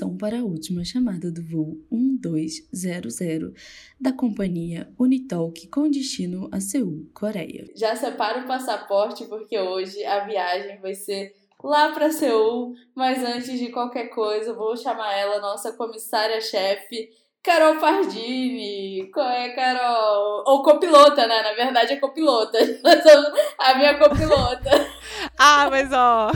Atenção para a última chamada do voo 1200 da companhia Unitalk com destino a Seul, Coreia. Já separa o passaporte porque hoje a viagem vai ser lá para Seul, mas antes de qualquer coisa, vou chamar ela, nossa comissária-chefe, Carol Pardini. Qual é, Carol? Ou copilota, né? Na verdade é copilota. a minha copilota. ah, mas ó.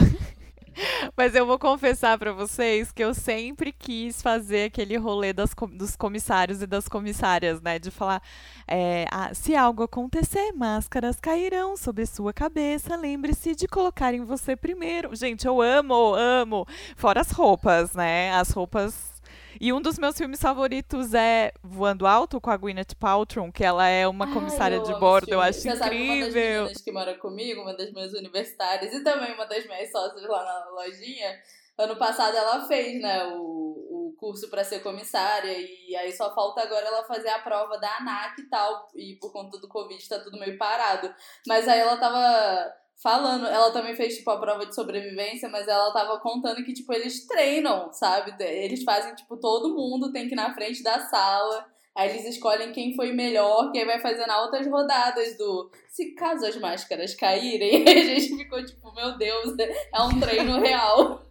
Mas eu vou confessar para vocês que eu sempre quis fazer aquele rolê das, dos comissários e das comissárias, né? De falar: é, ah, se algo acontecer, máscaras cairão sobre sua cabeça. Lembre-se de colocar em você primeiro. Gente, eu amo, amo. Fora as roupas, né? As roupas e um dos meus filmes favoritos é Voando Alto com a Gwyneth Paltrow, que ela é uma comissária de bordo, eu acho Você incrível. Sabe, uma das que mora comigo, uma das minhas universitárias e também uma das minhas sócias lá na lojinha, ano passado ela fez, né, o, o curso para ser comissária e aí só falta agora ela fazer a prova da ANAC e tal, e por conta do Covid tá tudo meio parado. Mas aí ela tava falando, ela também fez, tipo, a prova de sobrevivência, mas ela tava contando que, tipo, eles treinam, sabe? Eles fazem, tipo, todo mundo tem que ir na frente da sala. Aí eles escolhem quem foi melhor, que aí vai fazendo altas rodadas do. Se caso as máscaras caírem, a gente ficou tipo, meu Deus, é um treino real.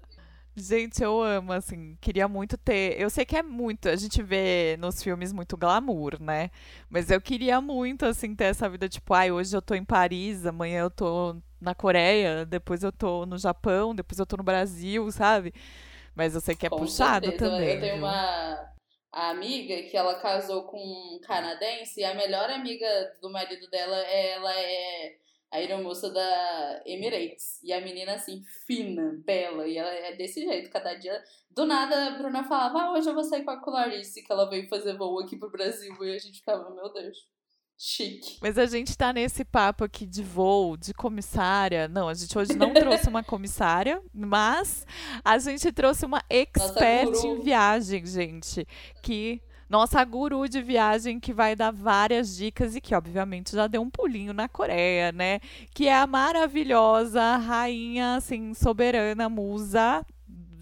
Gente, eu amo, assim, queria muito ter. Eu sei que é muito, a gente vê nos filmes muito glamour, né? Mas eu queria muito, assim, ter essa vida, tipo, ai, hoje eu tô em Paris, amanhã eu tô na Coreia, depois eu tô no Japão, depois eu tô no Brasil, sabe? Mas eu sei que é Com puxado certeza. também. Eu tenho uma amiga que ela casou com um canadense e a melhor amiga do marido dela, ela é a aeromoça da Emirates. E a menina, assim, fina, bela. E ela é desse jeito, cada dia. Do nada, a Bruna falava, ah, hoje eu vou sair com a Clarice, que ela veio fazer voo aqui pro Brasil. E a gente ficava, meu Deus. Chique. Mas a gente tá nesse papo aqui de voo, de comissária. Não, a gente hoje não trouxe uma comissária, mas a gente trouxe uma expert em viagem, gente. Que nossa guru de viagem que vai dar várias dicas e que, obviamente, já deu um pulinho na Coreia, né? Que é a maravilhosa rainha, assim, soberana, musa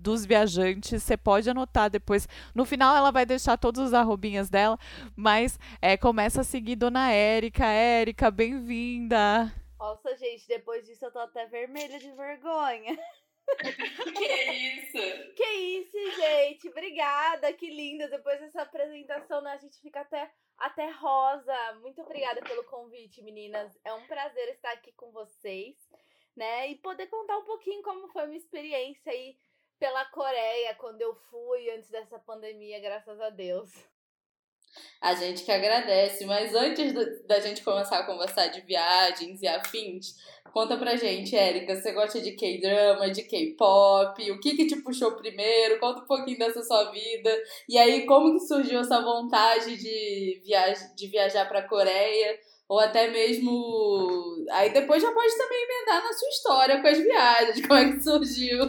dos viajantes. Você pode anotar depois. No final, ela vai deixar todos os arrobinhas dela, mas é, começa a seguir Dona Érica. Érica, bem-vinda! Nossa, gente, depois disso eu tô até vermelha de vergonha. que isso? Que isso, gente. Obrigada, que linda. Depois dessa apresentação, né, a gente fica até, até rosa. Muito obrigada pelo convite, meninas. É um prazer estar aqui com vocês, né? E poder contar um pouquinho como foi a minha experiência aí pela Coreia quando eu fui antes dessa pandemia, graças a Deus. A gente que agradece, mas antes do, da gente começar a conversar de viagens e afins, conta pra gente, Érica, você gosta de K-drama, de K-pop? O que que te puxou primeiro? Conta um pouquinho dessa sua vida. E aí, como que surgiu essa vontade de, viaj de viajar pra Coreia? Ou até mesmo... Aí depois já pode também emendar na sua história com as viagens, como é que surgiu.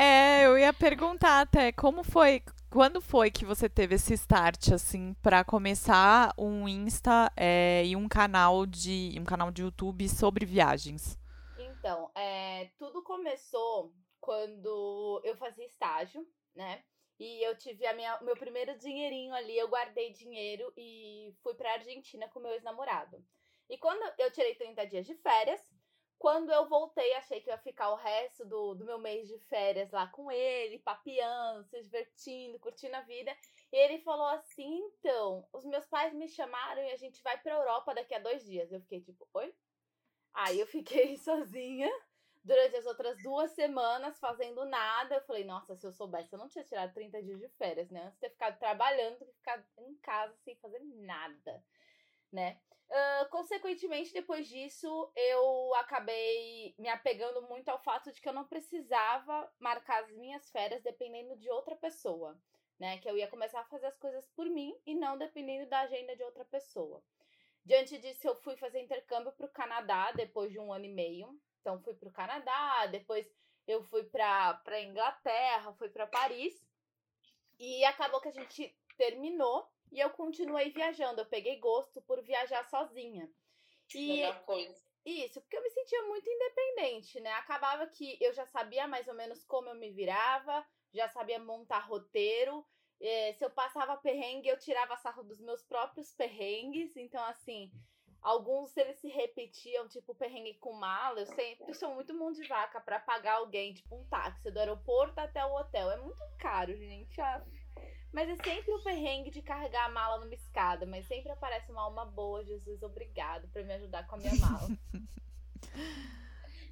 É, eu ia perguntar até como foi, quando foi que você teve esse start assim para começar um Insta é, e um canal de um canal de YouTube sobre viagens? Então, é, tudo começou quando eu fazia estágio, né? E eu tive a minha, meu primeiro dinheirinho ali, eu guardei dinheiro e fui pra Argentina com meu ex-namorado. E quando eu tirei 30 dias de férias, quando eu voltei, achei que ia ficar o resto do, do meu mês de férias lá com ele, papiando, se divertindo, curtindo a vida. E ele falou assim: então, os meus pais me chamaram e a gente vai pra Europa daqui a dois dias. Eu fiquei tipo, oi? Aí eu fiquei sozinha durante as outras duas semanas fazendo nada. Eu falei, nossa, se eu soubesse, eu não tinha tirado 30 dias de férias, né? Antes de ter ficado trabalhando, do que ficar em casa sem fazer nada, né? Consequentemente, depois disso, eu acabei me apegando muito ao fato de que eu não precisava marcar as minhas férias dependendo de outra pessoa, né? Que eu ia começar a fazer as coisas por mim e não dependendo da agenda de outra pessoa. Diante disso, eu fui fazer intercâmbio para o Canadá depois de um ano e meio. Então, fui para o Canadá, depois eu fui para Inglaterra, fui para Paris. E acabou que a gente terminou e eu continuei viajando. Eu peguei gosto por viajar sozinha. E Melhor coisa. Isso, porque eu me sentia muito independente, né? Acabava que eu já sabia mais ou menos como eu me virava, já sabia montar roteiro. É, se eu passava perrengue, eu tirava sarro dos meus próprios perrengues. Então, assim, alguns eles se repetiam, tipo perrengue com mala. Eu sempre sou muito mão de vaca para pagar alguém, tipo um táxi do aeroporto até o hotel. É muito caro, gente. Ah, mas é sempre o perrengue de carregar a mala numa escada. Mas sempre aparece uma alma boa, Jesus, obrigado por me ajudar com a minha mala.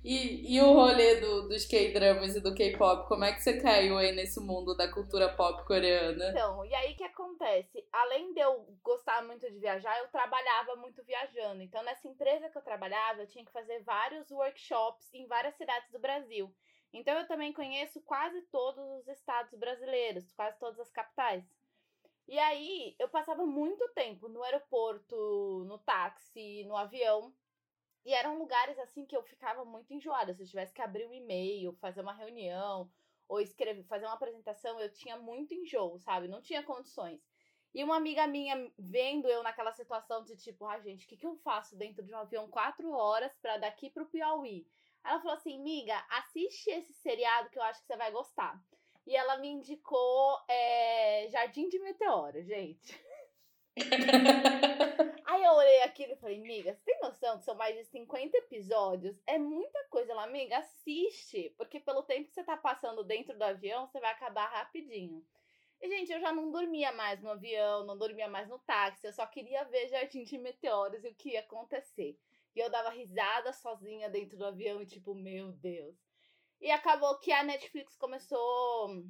E, e o rolê do, dos K-dramas e do K-pop, como é que você caiu aí nesse mundo da cultura pop coreana? Então, e aí que acontece? Além de eu gostar muito de viajar, eu trabalhava muito viajando. Então, nessa empresa que eu trabalhava, eu tinha que fazer vários workshops em várias cidades do Brasil. Então, eu também conheço quase todos os estados brasileiros, quase todas as capitais. E aí, eu passava muito tempo no aeroporto, no táxi, no avião, e eram lugares assim que eu ficava muito enjoada. Se eu tivesse que abrir um e-mail, fazer uma reunião ou escrever, fazer uma apresentação, eu tinha muito enjoo, sabe? Não tinha condições. E uma amiga minha vendo eu naquela situação de tipo, ah, gente, o que, que eu faço dentro de um avião quatro horas para daqui pro Piauí? Ela falou assim, miga, assiste esse seriado que eu acho que você vai gostar. E ela me indicou é, Jardim de Meteoro, gente. Aí eu olhei aquilo e falei, amiga, você tem noção que são mais de 50 episódios? É muita coisa lá, amiga, assiste. Porque pelo tempo que você tá passando dentro do avião, você vai acabar rapidinho. E, gente, eu já não dormia mais no avião, não dormia mais no táxi, eu só queria ver Jardim de Meteoros e o que ia acontecer. E eu dava risada sozinha dentro do avião e tipo, meu Deus. E acabou que a Netflix começou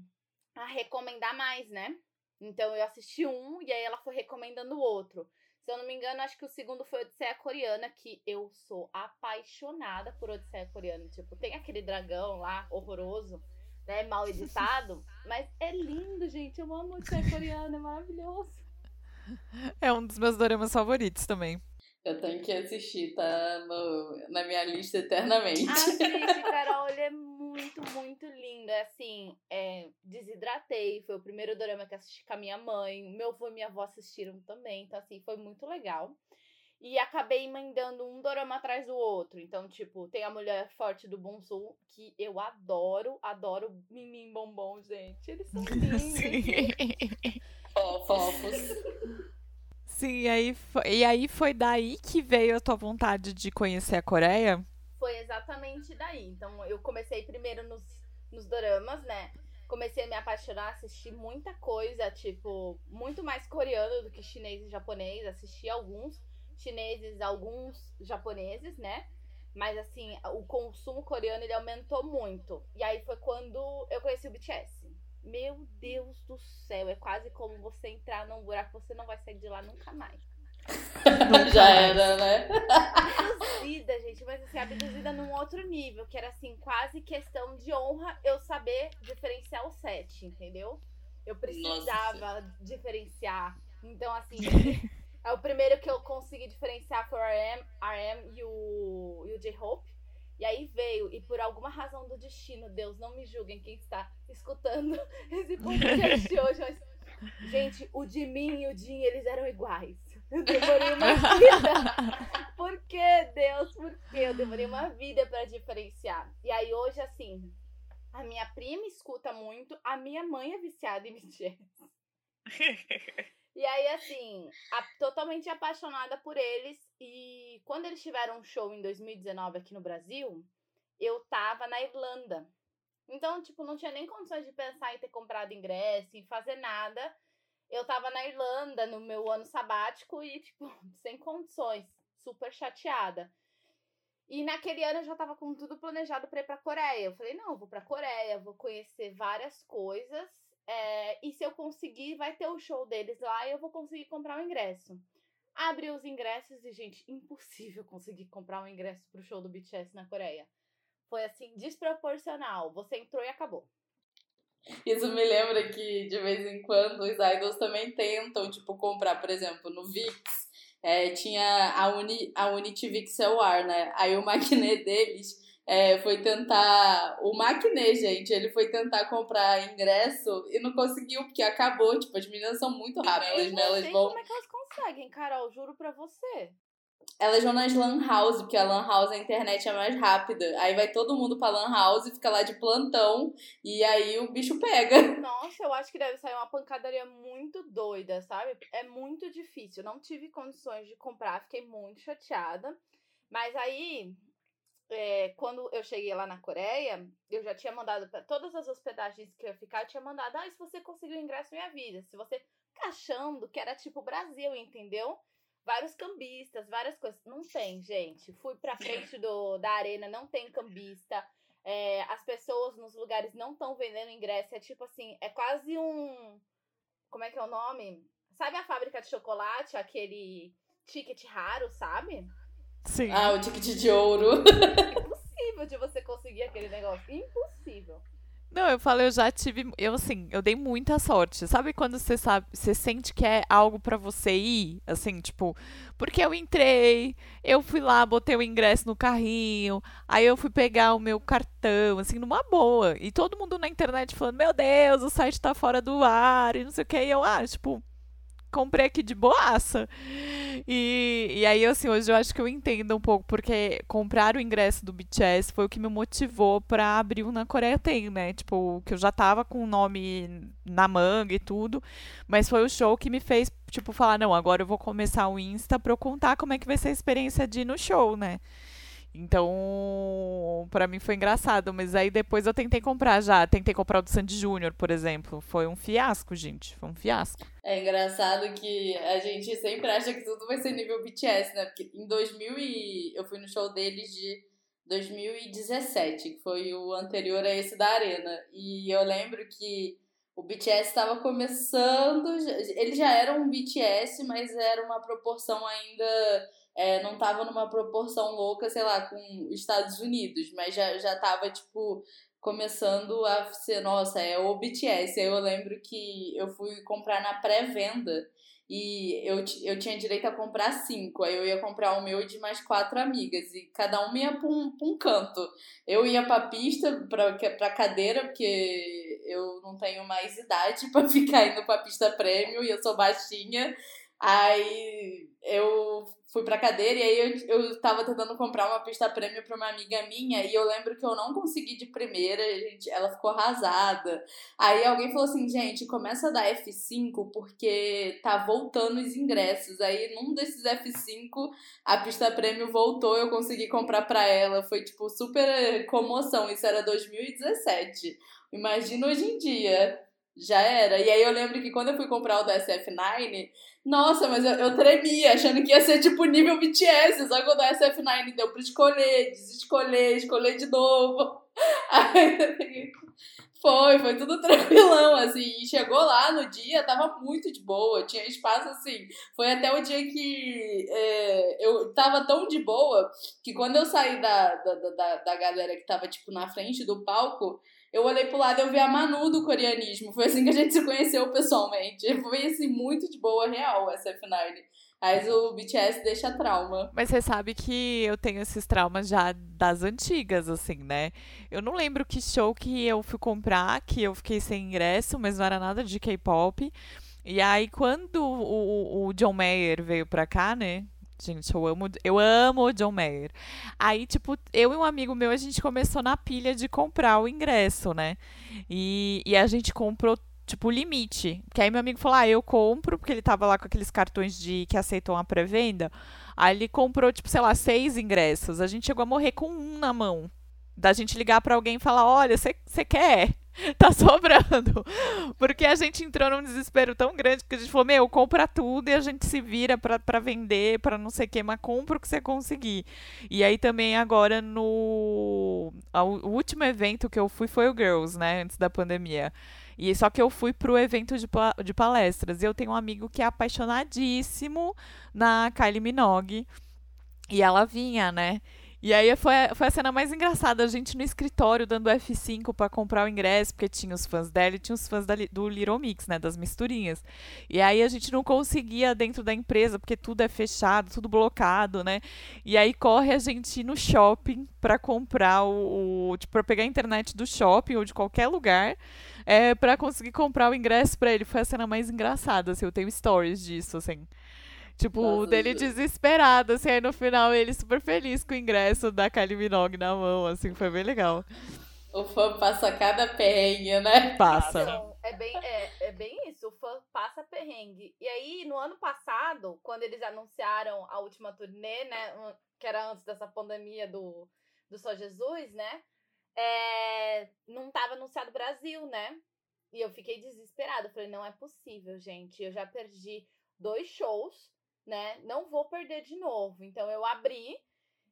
a recomendar mais, né? Então eu assisti um e aí ela foi recomendando o outro. Se eu não me engano, acho que o segundo foi Odisseia Coreana, que eu sou apaixonada por Odisseia Coreana. Tipo, tem aquele dragão lá, horroroso, né? Mal editado. mas é lindo, gente. Eu amo Odisseia Coreana, é maravilhoso. É um dos meus doramas favoritos também. Eu tenho que assistir, tá no, na minha lista eternamente. Assiste, Carol, ele é muito, muito lindo. É assim, é, desidratei. Foi o primeiro drama que assisti com a minha mãe. Meu avô e minha avó assistiram também. Então, assim, foi muito legal. E acabei emendando um dorama atrás do outro. Então, tipo, tem a Mulher Forte do Bonsul, que eu adoro, adoro Mimim Bombom, gente. Eles são lindos. Fofos. Sim, e aí, foi, e aí foi daí que veio a tua vontade de conhecer a Coreia? Foi exatamente daí. Então, eu comecei primeiro nos, nos doramas, né? Comecei a me apaixonar, assistir muita coisa, tipo, muito mais coreano do que chinês e japonês. Assisti alguns chineses, alguns japoneses, né? Mas assim, o consumo coreano ele aumentou muito. E aí foi quando eu conheci o BTS. Meu Deus do céu, é quase como você entrar num buraco, você não vai sair de lá nunca mais. Já era, né? Abduzida, gente, mas assim, abduzida num outro nível, que era assim, quase questão de honra eu saber diferenciar o set, entendeu? Eu precisava Nossa. diferenciar. Então, assim, é o primeiro que eu consegui diferenciar foi o RM, RM e o, e o J-Hope. E aí veio, e por alguma razão do destino, Deus, não me julguem quem está escutando esse podcast hoje, mas. Gente, o de mim e o Jim, eles eram iguais. Eu demorei uma vida. Por que, Deus? Por que? Eu demorei uma vida para diferenciar. E aí hoje, assim, a minha prima escuta muito, a minha mãe é viciada em BTS. E aí, assim, a, totalmente apaixonada por eles. E quando eles tiveram um show em 2019 aqui no Brasil, eu tava na Irlanda. Então, tipo, não tinha nem condições de pensar em ter comprado ingresso, em fazer nada. Eu tava na Irlanda no meu ano sabático e, tipo, sem condições, super chateada. E naquele ano eu já tava com tudo planejado para ir pra Coreia. Eu falei, não, vou pra Coreia, vou conhecer várias coisas é, e se eu conseguir, vai ter o show deles lá e eu vou conseguir comprar o ingresso. Abri os ingressos e, gente, impossível conseguir comprar um ingresso pro show do BTS na Coreia. Foi assim, desproporcional. Você entrou e acabou. Isso me lembra que de vez em quando os idols também tentam, tipo, comprar, por exemplo, no VIX. É, tinha a, Uni, a Unity VIX War, né? Aí o maquiné deles é, foi tentar. O Maquinê, gente, ele foi tentar comprar ingresso e não conseguiu, porque acabou. Tipo, as meninas são muito rápidas, né? Elas vão. como é que elas conseguem, Carol, juro pra você. elas vão nas lan house, porque a lan house a internet é mais rápida. Aí vai todo mundo pra lan house, fica lá de plantão, e aí o bicho pega. Nossa, eu acho que deve sair uma pancadaria muito doida, sabe? É muito difícil. Não tive condições de comprar, fiquei muito chateada. Mas aí, é, quando eu cheguei lá na Coreia, eu já tinha mandado para todas as hospedagens que eu ia ficar, eu tinha mandado, ah, se você conseguiu ingresso, me avisa. Se você achando que era tipo Brasil, entendeu? vários cambistas, várias coisas. Não tem, gente. Fui pra frente do, da arena, não tem cambista. É, as pessoas nos lugares não estão vendendo ingresso. É tipo assim, é quase um. Como é que é o nome? Sabe a fábrica de chocolate? Aquele ticket raro, sabe? Sim. Ah, o ticket de ouro. Impossível de você conseguir aquele negócio. Impossível. Não, eu falo, eu já tive, eu assim, eu dei muita sorte. Sabe quando você sabe, você sente que é algo para você ir, assim, tipo, porque eu entrei, eu fui lá, botei o ingresso no carrinho, aí eu fui pegar o meu cartão, assim, numa boa. E todo mundo na internet falando: "Meu Deus, o site tá fora do ar", e não sei o que, e eu, ah, tipo, comprei aqui de boaça. E, e aí, assim, hoje eu acho que eu entendo um pouco, porque comprar o ingresso do BTS foi o que me motivou para abrir o Na Coreia Tem, né? Tipo, que eu já tava com o nome na manga e tudo, mas foi o show que me fez, tipo, falar, não, agora eu vou começar o Insta pra eu contar como é que vai ser a experiência de ir no show, né? Então, para mim foi engraçado, mas aí depois eu tentei comprar já, tentei comprar o do Sandy Júnior, por exemplo. Foi um fiasco, gente, foi um fiasco. É engraçado que a gente sempre acha que tudo vai ser nível BTS, né? Porque em 2000 e eu fui no show deles de 2017, que foi o anterior a esse da Arena. E eu lembro que o BTS estava começando, ele já era um BTS, mas era uma proporção ainda é, não tava numa proporção louca, sei lá, com os Estados Unidos, mas já, já tava, tipo, começando a ser, nossa, é o BTS. Aí eu lembro que eu fui comprar na pré-venda e eu, eu tinha direito a comprar cinco. Aí eu ia comprar o meu de mais quatro amigas. E cada uma ia pra um, pra um canto. Eu ia pra pista, pra, pra cadeira, porque eu não tenho mais idade para ficar indo pra pista prêmio e eu sou baixinha. Aí eu fui pra cadeira e aí eu, eu tava tentando comprar uma pista prêmio pra uma amiga minha e eu lembro que eu não consegui de primeira, gente, ela ficou arrasada. Aí alguém falou assim, gente, começa a dar F5 porque tá voltando os ingressos. Aí num desses F5 a pista prêmio voltou, eu consegui comprar pra ela. Foi tipo super comoção, isso era 2017. Imagina hoje em dia. Já era. E aí eu lembro que quando eu fui comprar o do SF9, nossa, mas eu, eu tremia, achando que ia ser tipo nível BTS. Só que o do SF9 deu pra escolher, desescolher, escolher de novo. Aí, foi, foi tudo tranquilão, assim. E chegou lá no dia, tava muito de boa, tinha espaço assim. Foi até o dia que é, eu tava tão de boa que quando eu saí da, da, da, da galera que tava, tipo, na frente do palco, eu olhei pro lado e eu vi a Manu do coreanismo. Foi assim que a gente se conheceu pessoalmente. Foi assim, muito de boa, real, essa F9. Mas o BTS deixa trauma. Mas você sabe que eu tenho esses traumas já das antigas, assim, né? Eu não lembro que show que eu fui comprar, que eu fiquei sem ingresso, mas não era nada de K-pop. E aí, quando o, o John Mayer veio pra cá, né? Gente, eu amo, eu amo o John Mayer. Aí, tipo, eu e um amigo meu, a gente começou na pilha de comprar o ingresso, né? E, e a gente comprou, tipo, limite. Que aí meu amigo falou, ah, eu compro, porque ele tava lá com aqueles cartões de que aceitam a pré-venda. Aí ele comprou, tipo, sei lá, seis ingressos. A gente chegou a morrer com um na mão. Da gente ligar para alguém e falar, olha, você quer? tá sobrando. Porque a gente entrou num desespero tão grande que a gente falou: Meu, compra tudo e a gente se vira para vender, para não sei o que, mas compra o que você conseguir. E aí também agora no. O último evento que eu fui foi o Girls, né? Antes da pandemia. E só que eu fui pro evento de, de palestras. E eu tenho um amigo que é apaixonadíssimo na Kylie Minogue. E ela vinha, né? E aí foi, foi a cena mais engraçada, a gente no escritório dando F5 para comprar o ingresso, porque tinha os fãs dela e tinha os fãs da, do Little Mix, né, das misturinhas. E aí a gente não conseguia dentro da empresa, porque tudo é fechado, tudo blocado, né? E aí corre a gente ir no shopping para comprar o, o tipo, para pegar a internet do shopping ou de qualquer lugar, é, para conseguir comprar o ingresso para ele. Foi a cena mais engraçada, assim, eu tenho stories disso, assim. Tipo, Nossa, dele desesperado, assim, aí no final ele super feliz com o ingresso da Kylie Minogue na mão, assim, foi bem legal. O fã passa cada perrengue, né? Passa. Então, é bem, é, é bem isso, o fã passa perrengue. E aí, no ano passado, quando eles anunciaram a última turnê, né, que era antes dessa pandemia do, do Só Jesus, né, é, não tava anunciado Brasil, né? E eu fiquei desesperada. Falei, não é possível, gente. Eu já perdi dois shows, né? Não vou perder de novo. Então eu abri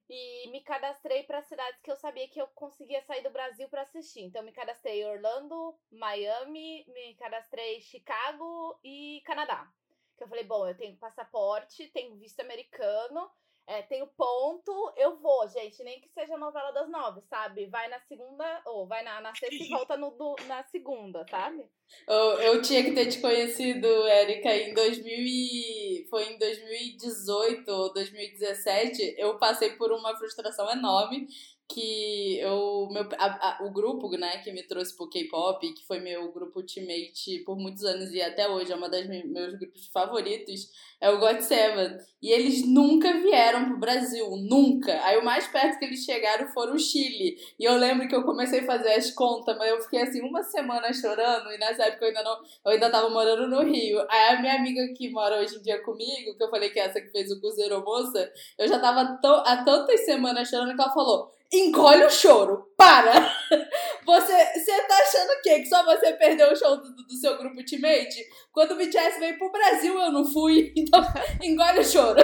e me cadastrei para cidades que eu sabia que eu conseguia sair do Brasil para assistir. Então me cadastrei Orlando, Miami, me cadastrei Chicago e Canadá. Que eu falei, bom, eu tenho passaporte, tenho visto americano, é, tenho ponto, eu vou, gente. Nem que seja novela das nove, sabe? Vai na segunda, ou vai na, na sexta e volta no, no, na segunda, sabe? Eu, eu tinha que ter te conhecido, Érica, em 2000 e... foi em 2018 ou 2017. Eu passei por uma frustração enorme que eu, meu, a, a, o grupo, né, que me trouxe pro K-pop, que foi meu grupo ultimate por muitos anos e até hoje é uma das meus grupos favoritos, é o God Seven. E eles nunca vieram pro Brasil, nunca. Aí o mais perto que eles chegaram foram o Chile. E eu lembro que eu comecei a fazer as contas, mas eu fiquei assim uma semana chorando e nessa época eu ainda não, eu ainda tava morando no Rio. Aí a minha amiga que mora hoje em dia comigo, que eu falei que é essa que fez o Cruzeiro Moça, eu já tava há tantas semanas chorando que ela falou: engole o choro. Para! Você, você tá achando o quê? Que só você perdeu o show do, do seu grupo Ultimate? Quando o BTS veio pro Brasil, eu não fui. Então, engole o choro.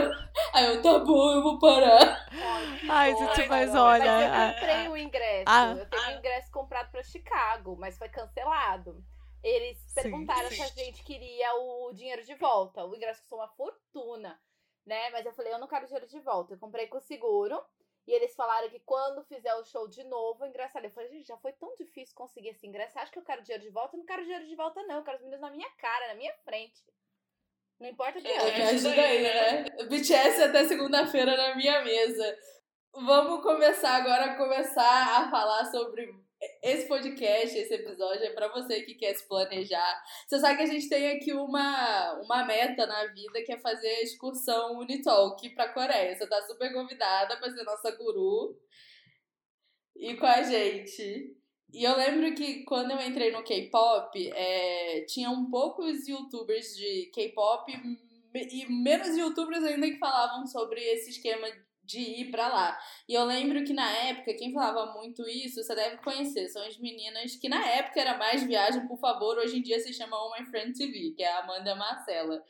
Aí eu, tá bom, eu vou parar. Ai, gente, mas olha. Mas eu comprei o ingresso. Ah, eu tenho um ingresso comprado pra Chicago, mas foi cancelado. Eles perguntaram sim, sim. se a gente queria o dinheiro de volta. O ingresso custou uma fortuna, né? Mas eu falei, eu não quero dinheiro de volta. Eu comprei com seguro. E eles falaram que quando fizer o show de novo, engraçado. Eu falei, gente, já foi tão difícil conseguir esse ingresso. Você acha que eu quero dinheiro de volta? Eu não quero dinheiro de volta, não. Eu quero os meninos na minha cara, na minha frente. Não importa o que é. Me ajuda aí, né? BTS até segunda-feira na minha mesa. Vamos começar agora a começar a falar sobre esse podcast, esse episódio é para você que quer se planejar. Você sabe que a gente tem aqui uma, uma meta na vida que é fazer a excursão Unitalk para Coreia. Você tá super convidada para ser nossa guru e com a gente. E eu lembro que quando eu entrei no K-pop, é, tinham poucos youtubers de K-pop e menos youtubers ainda que falavam sobre esse esquema de ir para lá. E eu lembro que na época, quem falava muito isso, você deve conhecer, são as meninas que na época era mais viagem, por favor, hoje em dia se chama Oh My Friend TV, que é a Amanda Marcela.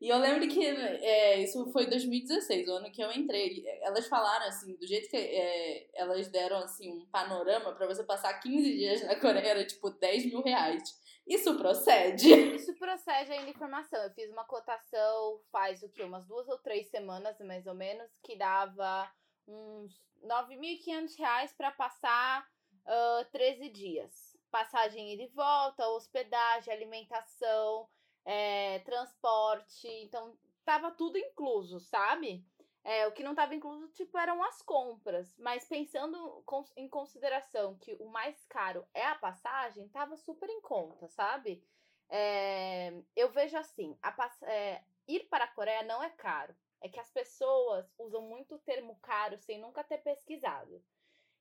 E eu lembro que é, isso foi 2016, o ano que eu entrei. Elas falaram assim, do jeito que é, elas deram assim um panorama para você passar 15 dias na Coreia, era tipo 10 mil reais. Isso procede? Isso procede ainda informação. Eu fiz uma cotação faz o quê? Umas duas ou três semanas, mais ou menos, que dava uns 9.500 reais para passar uh, 13 dias. Passagem ida e volta, hospedagem, alimentação, é, transporte. Então, tava tudo incluso, sabe? É, o que não estava incluso, tipo, eram as compras. Mas pensando em consideração que o mais caro é a passagem, tava super em conta, sabe? É, eu vejo assim, a, é, ir para a Coreia não é caro. É que as pessoas usam muito o termo caro sem nunca ter pesquisado.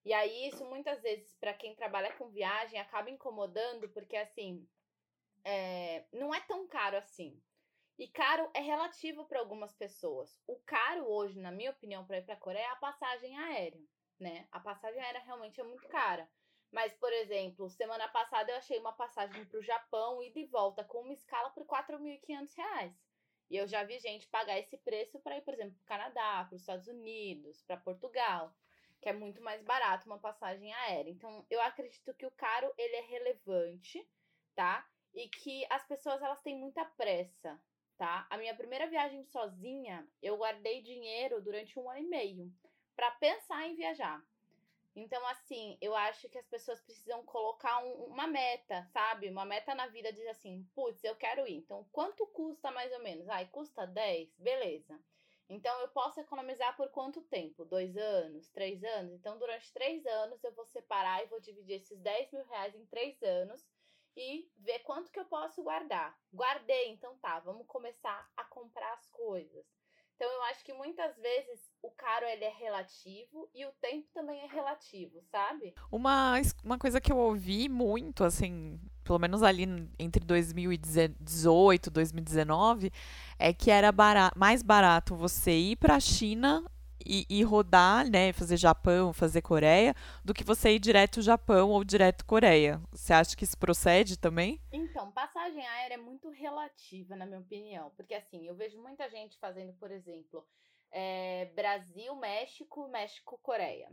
E aí, isso muitas vezes, para quem trabalha com viagem, acaba incomodando, porque assim, é, não é tão caro assim. E caro é relativo para algumas pessoas. O caro hoje, na minha opinião, para ir para a Coreia é a passagem aérea, né? A passagem aérea realmente é muito cara. Mas, por exemplo, semana passada eu achei uma passagem para o Japão e de volta com uma escala por R$ 4.500. E eu já vi gente pagar esse preço para ir, por exemplo, para o Canadá, para os Estados Unidos, para Portugal, que é muito mais barato uma passagem aérea. Então, eu acredito que o caro ele é relevante, tá? E que as pessoas elas têm muita pressa tá? A minha primeira viagem sozinha, eu guardei dinheiro durante um ano e meio para pensar em viajar. Então, assim, eu acho que as pessoas precisam colocar um, uma meta, sabe? Uma meta na vida, diz assim, putz, eu quero ir. Então, quanto custa mais ou menos? Ai, custa 10? Beleza. Então, eu posso economizar por quanto tempo? Dois anos? Três anos? Então, durante três anos, eu vou separar e vou dividir esses 10 mil reais em três anos e ver quanto que eu posso guardar. Guardei, então tá, vamos começar a comprar as coisas. Então eu acho que muitas vezes o caro ele é relativo e o tempo também é relativo, sabe? Uma, uma coisa que eu ouvi muito, assim, pelo menos ali entre 2018 e 2019, é que era barato, mais barato você ir para a China e, e, rodar, né, fazer Japão, fazer Coreia, do que você ir direto Japão ou direto Coreia. Você acha que isso procede também? Então, passagem aérea é muito relativa, na minha opinião, porque assim, eu vejo muita gente fazendo, por exemplo, é, Brasil, México, México, Coreia.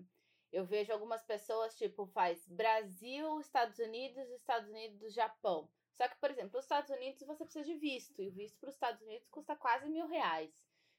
Eu vejo algumas pessoas, tipo, faz Brasil, Estados Unidos, Estados Unidos, Japão. Só que, por exemplo, os Estados Unidos você precisa de visto, e o visto para os Estados Unidos custa quase mil reais.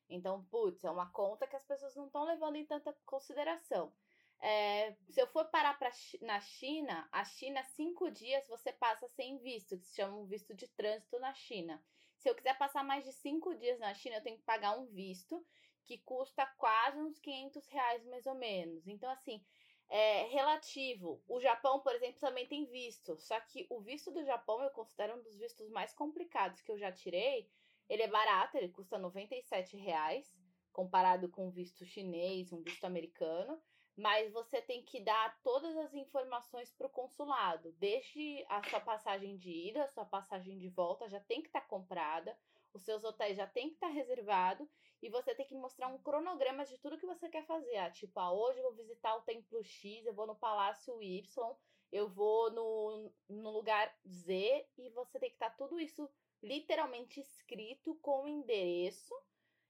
Então, putz, é uma conta que as pessoas não estão levando em tanta consideração. É, se eu for parar pra, na China, a China, cinco dias você passa sem visto, que se chama um visto de trânsito na China. Se eu quiser passar mais de cinco dias na China, eu tenho que pagar um visto que custa quase uns 500 reais mais ou menos. Então, assim, é relativo. O Japão, por exemplo, também tem visto. Só que o visto do Japão eu considero um dos vistos mais complicados que eu já tirei. Ele é barato, ele custa 97 reais, comparado com um visto chinês, um visto americano. Mas você tem que dar todas as informações para o consulado. Desde a sua passagem de ida, a sua passagem de volta já tem que estar tá comprada. Os seus hotéis já tem que estar tá reservado e você tem que mostrar um cronograma de tudo que você quer fazer. Ah, tipo, ah, hoje eu vou visitar o Templo X, eu vou no Palácio Y, eu vou no, no lugar Z, e você tem que estar tá tudo isso literalmente escrito com o endereço.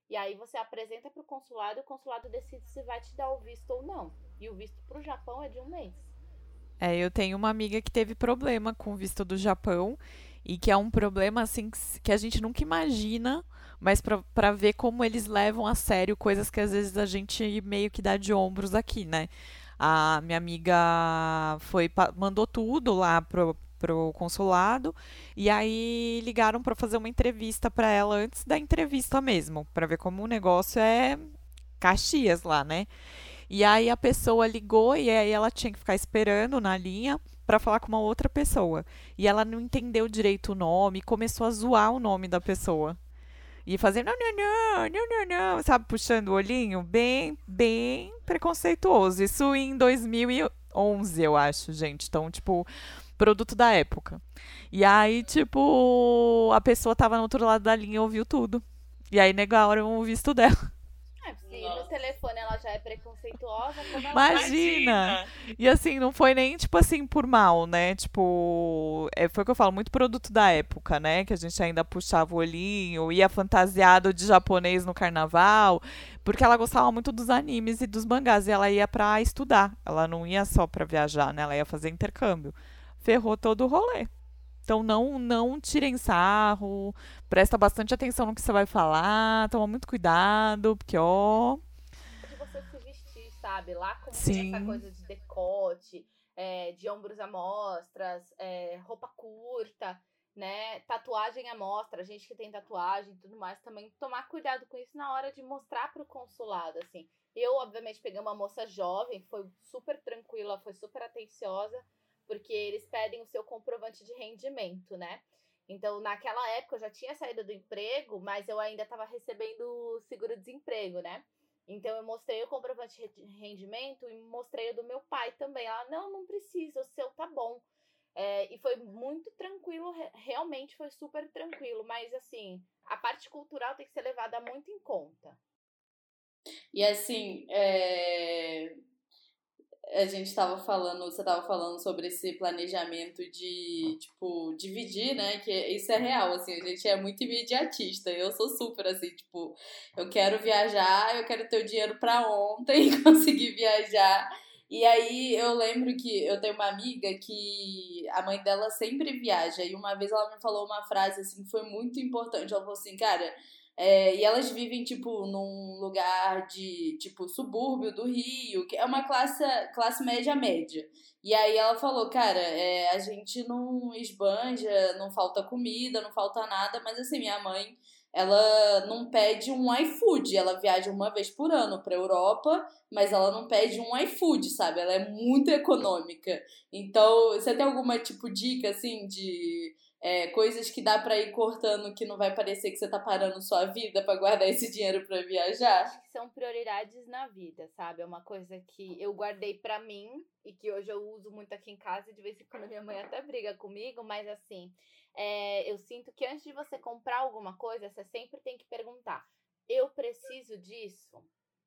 E aí você apresenta para o consulado e o consulado decide se vai te dar o visto ou não. E o visto para o Japão é de um mês. É, eu tenho uma amiga que teve problema com o visto do Japão e que é um problema assim que a gente nunca imagina mas para ver como eles levam a sério coisas que às vezes a gente meio que dá de ombros aqui, né? A minha amiga foi mandou tudo lá pro consulado e aí ligaram para fazer uma entrevista para ela antes da entrevista mesmo, para ver como o negócio é Caxias lá, né? E aí a pessoa ligou e aí ela tinha que ficar esperando na linha para falar com uma outra pessoa. E ela não entendeu direito o nome, começou a zoar o nome da pessoa. E fazendo, não, não, não, não, não, não, sabe, puxando o olhinho, bem, bem preconceituoso. Isso em 2011, eu acho, gente. Então, tipo, produto da época. E aí, tipo, a pessoa tava no outro lado da linha e ouviu tudo. E aí negaram o visto dela. É, se Nossa. no telefone ela já é preconceituosa, ela Imagina! E assim, não foi nem, tipo assim, por mal, né? Tipo, é, foi o que eu falo, muito produto da época, né? Que a gente ainda puxava o olhinho, ia fantasiado de japonês no carnaval, porque ela gostava muito dos animes e dos mangás, e ela ia pra estudar. Ela não ia só pra viajar, né? Ela ia fazer intercâmbio. Ferrou todo o rolê. Então não não tirem sarro, presta bastante atenção no que você vai falar, toma muito cuidado, porque ó. De você se vestir, sabe? Lá Sim. essa coisa de decote, é, de ombros à mostras, é, roupa curta, né? Tatuagem à mostra, gente que tem tatuagem e tudo mais, também tomar cuidado com isso na hora de mostrar para o consulado, assim. Eu, obviamente, peguei uma moça jovem, foi super tranquila, foi super atenciosa porque eles pedem o seu comprovante de rendimento, né? Então, naquela época eu já tinha saído do emprego, mas eu ainda estava recebendo seguro-desemprego, né? Então, eu mostrei o comprovante de rendimento e mostrei o do meu pai também. Ela, não, não precisa, o seu tá bom. É, e foi muito tranquilo, realmente foi super tranquilo. Mas, assim, a parte cultural tem que ser levada muito em conta. E, assim, é a gente estava falando, você estava falando sobre esse planejamento de, tipo, dividir, né? Que isso é real, assim, a gente é muito imediatista. Eu sou super assim, tipo, eu quero viajar, eu quero ter o dinheiro para ontem conseguir viajar. E aí eu lembro que eu tenho uma amiga que a mãe dela sempre viaja. E uma vez ela me falou uma frase assim que foi muito importante. Ela falou assim, cara é, e elas vivem, tipo, num lugar de, tipo, subúrbio do Rio, que é uma classe, classe média-média. E aí ela falou, cara, é, a gente não esbanja, não falta comida, não falta nada, mas assim, minha mãe, ela não pede um iFood, ela viaja uma vez por ano pra Europa, mas ela não pede um iFood, sabe? Ela é muito econômica. Então, você tem alguma, tipo, dica, assim, de é, coisas que dá para ir cortando que não vai parecer que você tá parando sua vida para guardar esse dinheiro para viajar? Acho que são prioridades na vida, sabe? É uma coisa que eu guardei para mim e que hoje eu uso muito aqui em casa de vez em quando minha mãe até briga comigo, mas assim, é, eu sinto que antes de você comprar alguma coisa, você sempre tem que perguntar: eu preciso disso,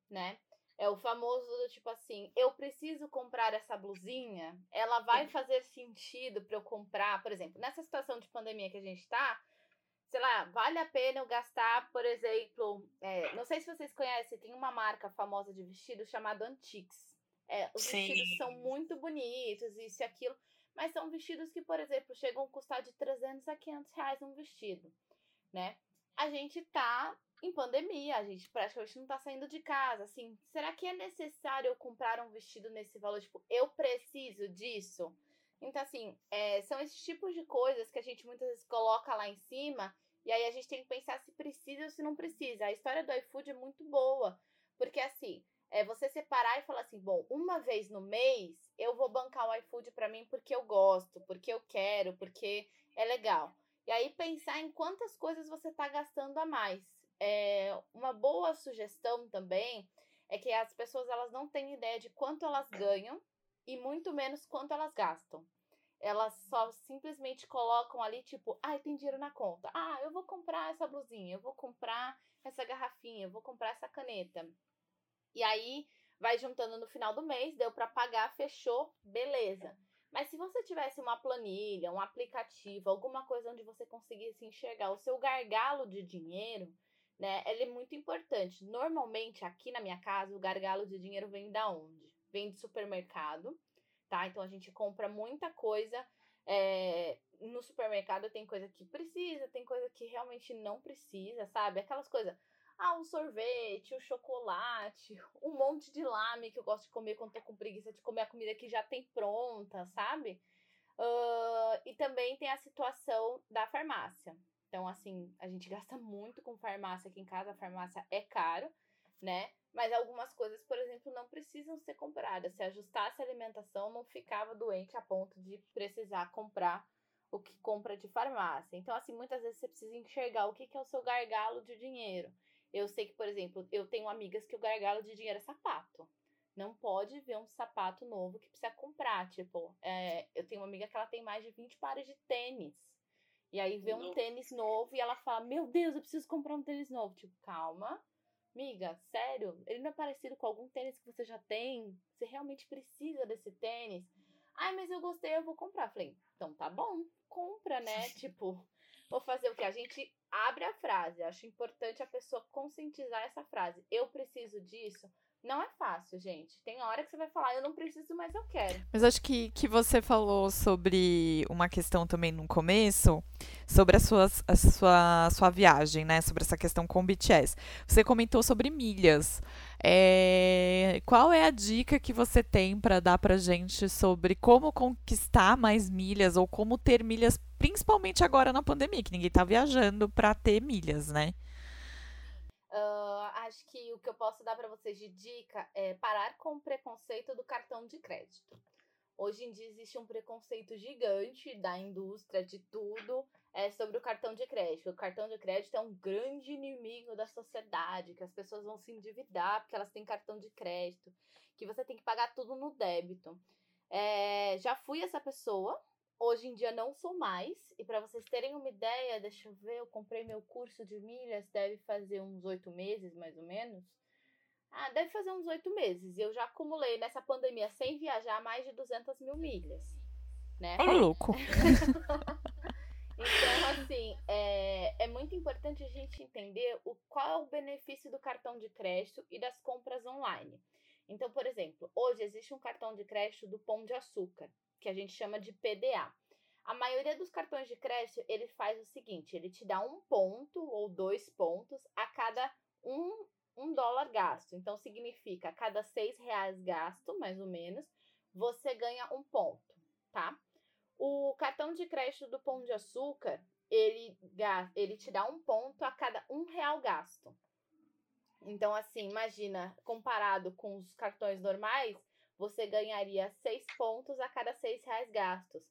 né? É o famoso do tipo assim, eu preciso comprar essa blusinha, ela vai fazer sentido para eu comprar, por exemplo, nessa situação de pandemia que a gente tá, sei lá, vale a pena eu gastar, por exemplo, é, não sei se vocês conhecem, tem uma marca famosa de vestido chamada Antiques. É, os Sim. vestidos são muito bonitos, isso e aquilo, mas são vestidos que, por exemplo, chegam a custar de 300 a 500 reais um vestido, né? A gente tá em pandemia, a gente praticamente não tá saindo de casa, assim, será que é necessário eu comprar um vestido nesse valor? Tipo, eu preciso disso? Então, assim, é, são esses tipos de coisas que a gente muitas vezes coloca lá em cima e aí a gente tem que pensar se precisa ou se não precisa. A história do iFood é muito boa, porque assim, é você separar e falar assim, bom, uma vez no mês eu vou bancar o iFood para mim porque eu gosto, porque eu quero, porque é legal. E aí pensar em quantas coisas você tá gastando a mais é, uma boa sugestão também é que as pessoas elas não têm ideia de quanto elas ganham e muito menos quanto elas gastam. Elas só simplesmente colocam ali, tipo, ah, tem dinheiro na conta. Ah, eu vou comprar essa blusinha, eu vou comprar essa garrafinha, eu vou comprar essa caneta. E aí vai juntando no final do mês, deu para pagar, fechou, beleza. Mas se você tivesse uma planilha, um aplicativo, alguma coisa onde você conseguisse enxergar o seu gargalo de dinheiro, né? Ela é muito importante. Normalmente, aqui na minha casa, o gargalo de dinheiro vem da onde? Vem de supermercado, tá? Então a gente compra muita coisa. É, no supermercado tem coisa que precisa, tem coisa que realmente não precisa, sabe? Aquelas coisas. Ah, o sorvete, o chocolate, um monte de lame que eu gosto de comer quando tô com preguiça de comer a comida que já tem pronta, sabe? Uh, e também tem a situação da farmácia. Então, assim, a gente gasta muito com farmácia aqui em casa, a farmácia é caro, né? Mas algumas coisas, por exemplo, não precisam ser compradas. Se ajustasse a alimentação, não ficava doente a ponto de precisar comprar o que compra de farmácia. Então, assim, muitas vezes você precisa enxergar o que, que é o seu gargalo de dinheiro. Eu sei que, por exemplo, eu tenho amigas que o gargalo de dinheiro é sapato. Não pode ver um sapato novo que precisa comprar. Tipo, é, eu tenho uma amiga que ela tem mais de 20 pares de tênis. E aí vê um tênis novo e ela fala: Meu Deus, eu preciso comprar um tênis novo. Tipo, calma. Miga, sério? Ele não é parecido com algum tênis que você já tem? Você realmente precisa desse tênis? Ai, mas eu gostei, eu vou comprar. Falei, então tá bom, compra, né? tipo, vou fazer o que? A gente abre a frase. Acho importante a pessoa conscientizar essa frase. Eu preciso disso. Não é fácil, gente. Tem hora que você vai falar, eu não preciso, mas eu quero. Mas acho que, que você falou sobre uma questão também no começo, sobre a sua, a sua, sua viagem, né? Sobre essa questão com o BTS. Você comentou sobre milhas. É, qual é a dica que você tem para dar pra gente sobre como conquistar mais milhas ou como ter milhas, principalmente agora na pandemia, que ninguém tá viajando para ter milhas, né? Acho que o que eu posso dar para vocês de dica é parar com o preconceito do cartão de crédito. Hoje em dia existe um preconceito gigante da indústria, de tudo, é, sobre o cartão de crédito. O cartão de crédito é um grande inimigo da sociedade, que as pessoas vão se endividar porque elas têm cartão de crédito, que você tem que pagar tudo no débito. É, já fui essa pessoa, Hoje em dia não sou mais. E para vocês terem uma ideia, deixa eu ver, eu comprei meu curso de milhas, deve fazer uns oito meses, mais ou menos. Ah, deve fazer uns oito meses. E eu já acumulei nessa pandemia, sem viajar, mais de 200 mil milhas. Né? É louco. então, assim, é, é muito importante a gente entender o, qual é o benefício do cartão de crédito e das compras online. Então, por exemplo, hoje existe um cartão de crédito do Pão de Açúcar que a gente chama de PDA. A maioria dos cartões de crédito, ele faz o seguinte, ele te dá um ponto ou dois pontos a cada um, um dólar gasto. Então, significa, a cada seis reais gasto, mais ou menos, você ganha um ponto, tá? O cartão de crédito do Pão de Açúcar, ele, ele te dá um ponto a cada um real gasto. Então, assim, imagina, comparado com os cartões normais, você ganharia 6 pontos a cada 6 reais gastos.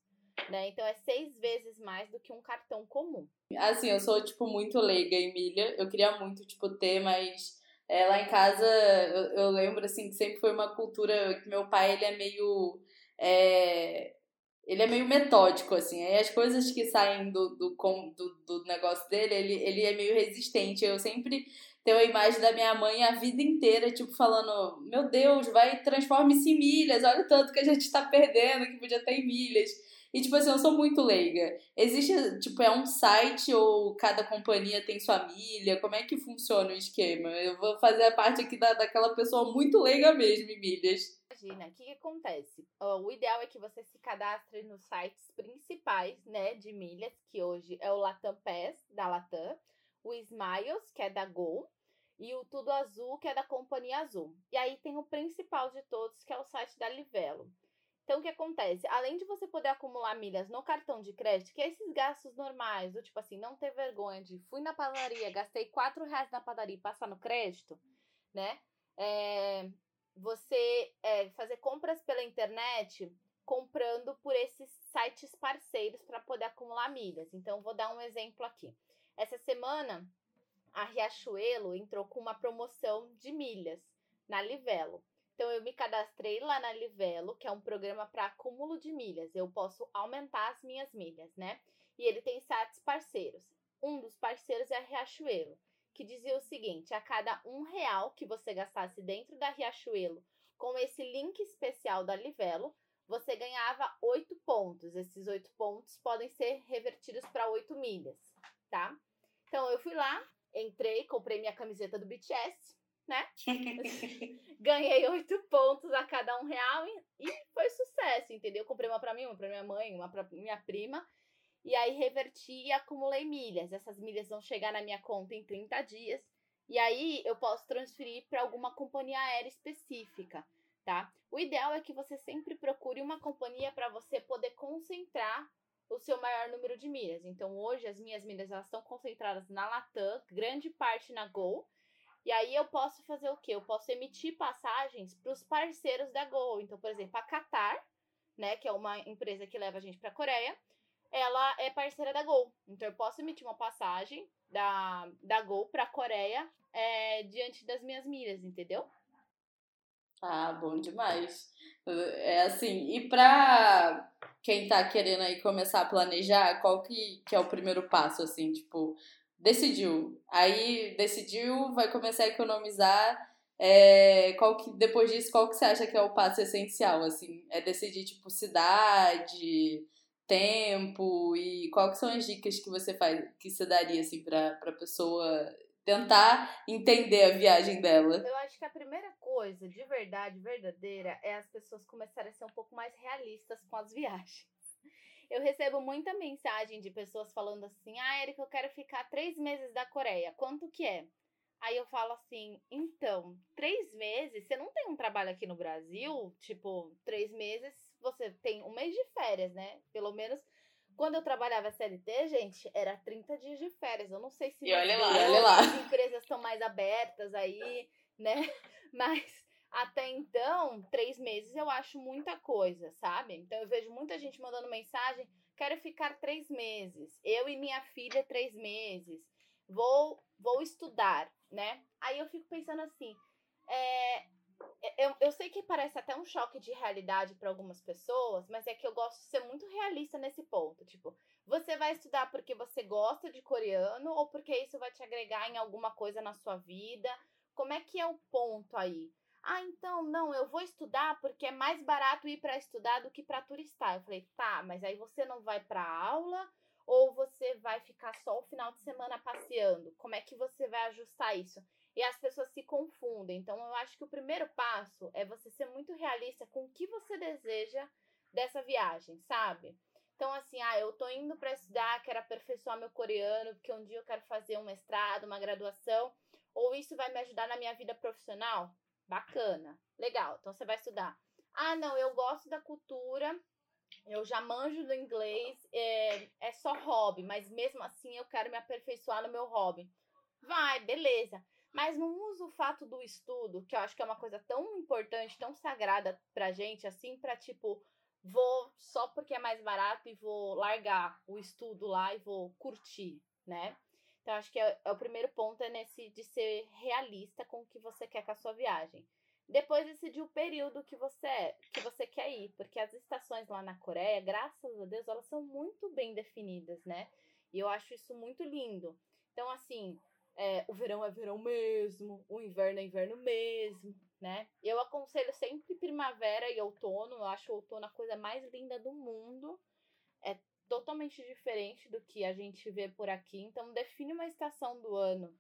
né? Então é seis vezes mais do que um cartão comum. Assim, eu sou, tipo, muito leiga em milha. Eu queria muito, tipo, ter, mas é, lá em casa eu, eu, lembro, assim, que sempre foi uma cultura que meu pai, ele é meio... É, ele é meio metódico, assim. Aí as coisas que saem do, do, do, do negócio dele, ele, ele é meio resistente. Eu sempre tenho a imagem da minha mãe a vida inteira, tipo, falando: Meu Deus, vai, transforme-se em milhas, olha o tanto que a gente tá perdendo, que podia ter em milhas. E, tipo assim, eu sou muito leiga. Existe, tipo, é um site ou cada companhia tem sua milha? Como é que funciona o esquema? Eu vou fazer a parte aqui da, daquela pessoa muito leiga mesmo em milhas. Imagina, o que, que acontece? o ideal é que você se cadastre nos sites principais, né, de milhas, que hoje é o Latam Pass, da Latam, o Smiles, que é da Gol, e o Tudo Azul, que é da Companhia Azul. E aí tem o principal de todos, que é o site da Livelo. Então, o que acontece? Além de você poder acumular milhas no cartão de crédito, que é esses gastos normais, do tipo assim, não ter vergonha de fui na padaria, gastei 4 reais na padaria e passar no crédito, né? É, você é, fazer compras pela internet comprando por esses sites parceiros para poder acumular milhas. Então, vou dar um exemplo aqui. Essa semana, a Riachuelo entrou com uma promoção de milhas na Livelo. Então, eu me cadastrei lá na Livelo, que é um programa para acúmulo de milhas. Eu posso aumentar as minhas milhas, né? E ele tem sites parceiros. Um dos parceiros é a Riachuelo que dizia o seguinte: a cada um real que você gastasse dentro da Riachuelo com esse link especial da Livelo, você ganhava oito pontos. Esses oito pontos podem ser revertidos para oito milhas, tá? Então eu fui lá, entrei, comprei minha camiseta do BTS, né? Ganhei oito pontos a cada um real e, e foi sucesso, entendeu? Comprei uma para mim, uma para minha mãe, uma para minha prima. E aí reverti e acumulei milhas. Essas milhas vão chegar na minha conta em 30 dias. E aí eu posso transferir para alguma companhia aérea específica, tá? O ideal é que você sempre procure uma companhia para você poder concentrar o seu maior número de milhas. Então hoje as minhas milhas elas estão concentradas na Latam, grande parte na Gol. E aí eu posso fazer o quê? Eu posso emitir passagens para os parceiros da Gol. Então, por exemplo, a Qatar, né, que é uma empresa que leva a gente para a Coreia, ela é parceira da Gol. Então eu posso emitir uma passagem da, da Gol para a Coreia é, diante das minhas milhas, entendeu? Ah, bom demais. É assim, e para quem tá querendo aí começar a planejar, qual que, que é o primeiro passo, assim, tipo, decidiu. Aí decidiu, vai começar a economizar. É, qual que, depois disso, qual que você acha que é o passo essencial, assim? É decidir, tipo, cidade, tempo e quais são as dicas que você faz, que você daria assim para para pessoa tentar entender a viagem dela? Eu acho que a primeira coisa, de verdade, verdadeira, é as pessoas começarem a ser um pouco mais realistas com as viagens. Eu recebo muita mensagem de pessoas falando assim: Ah, Erika, eu quero ficar três meses da Coreia. Quanto que é? Aí eu falo assim: então, três meses? Você não tem um trabalho aqui no Brasil? Tipo, três meses você tem um mês de férias, né? Pelo menos quando eu trabalhava CLT, gente, era 30 dias de férias. Eu não sei se e olha lá, olha lá. as empresas estão mais abertas aí, né? Mas até então, três meses eu acho muita coisa, sabe? Então eu vejo muita gente mandando mensagem: quero ficar três meses. Eu e minha filha, três meses. Vou, vou estudar, né? Aí eu fico pensando assim: é, é, eu, eu sei que parece até um choque de realidade para algumas pessoas, mas é que eu gosto de ser muito realista nesse ponto. Tipo, você vai estudar porque você gosta de coreano ou porque isso vai te agregar em alguma coisa na sua vida? Como é que é o ponto aí? Ah, então, não, eu vou estudar porque é mais barato ir para estudar do que para turistar. Eu falei, tá, mas aí você não vai para aula ou você vai ficar só o final de semana passeando? Como é que você vai ajustar isso? E as pessoas se confundem. Então, eu acho que o primeiro passo é você ser muito realista com o que você deseja dessa viagem, sabe? Então, assim, ah, eu tô indo para estudar, quero aperfeiçoar meu coreano, porque um dia eu quero fazer um mestrado, uma graduação, ou isso vai me ajudar na minha vida profissional? Bacana, legal, então você vai estudar. Ah, não, eu gosto da cultura, eu já manjo do inglês, é, é só hobby, mas mesmo assim eu quero me aperfeiçoar no meu hobby. Vai, beleza. Mas não usa o fato do estudo, que eu acho que é uma coisa tão importante, tão sagrada pra gente, assim, pra tipo, vou só porque é mais barato e vou largar o estudo lá e vou curtir, né? Então, acho que é, é, o primeiro ponto é nesse de ser realista com o que você quer com a sua viagem. Depois decidir o período que você é, que você quer ir, porque as estações lá na Coreia, graças a Deus, elas são muito bem definidas, né? E eu acho isso muito lindo. Então, assim, é, o verão é verão mesmo, o inverno é inverno mesmo, né? Eu aconselho sempre primavera e outono. Eu acho o outono a coisa mais linda do mundo. É totalmente diferente do que a gente vê por aqui. Então, define uma estação do ano.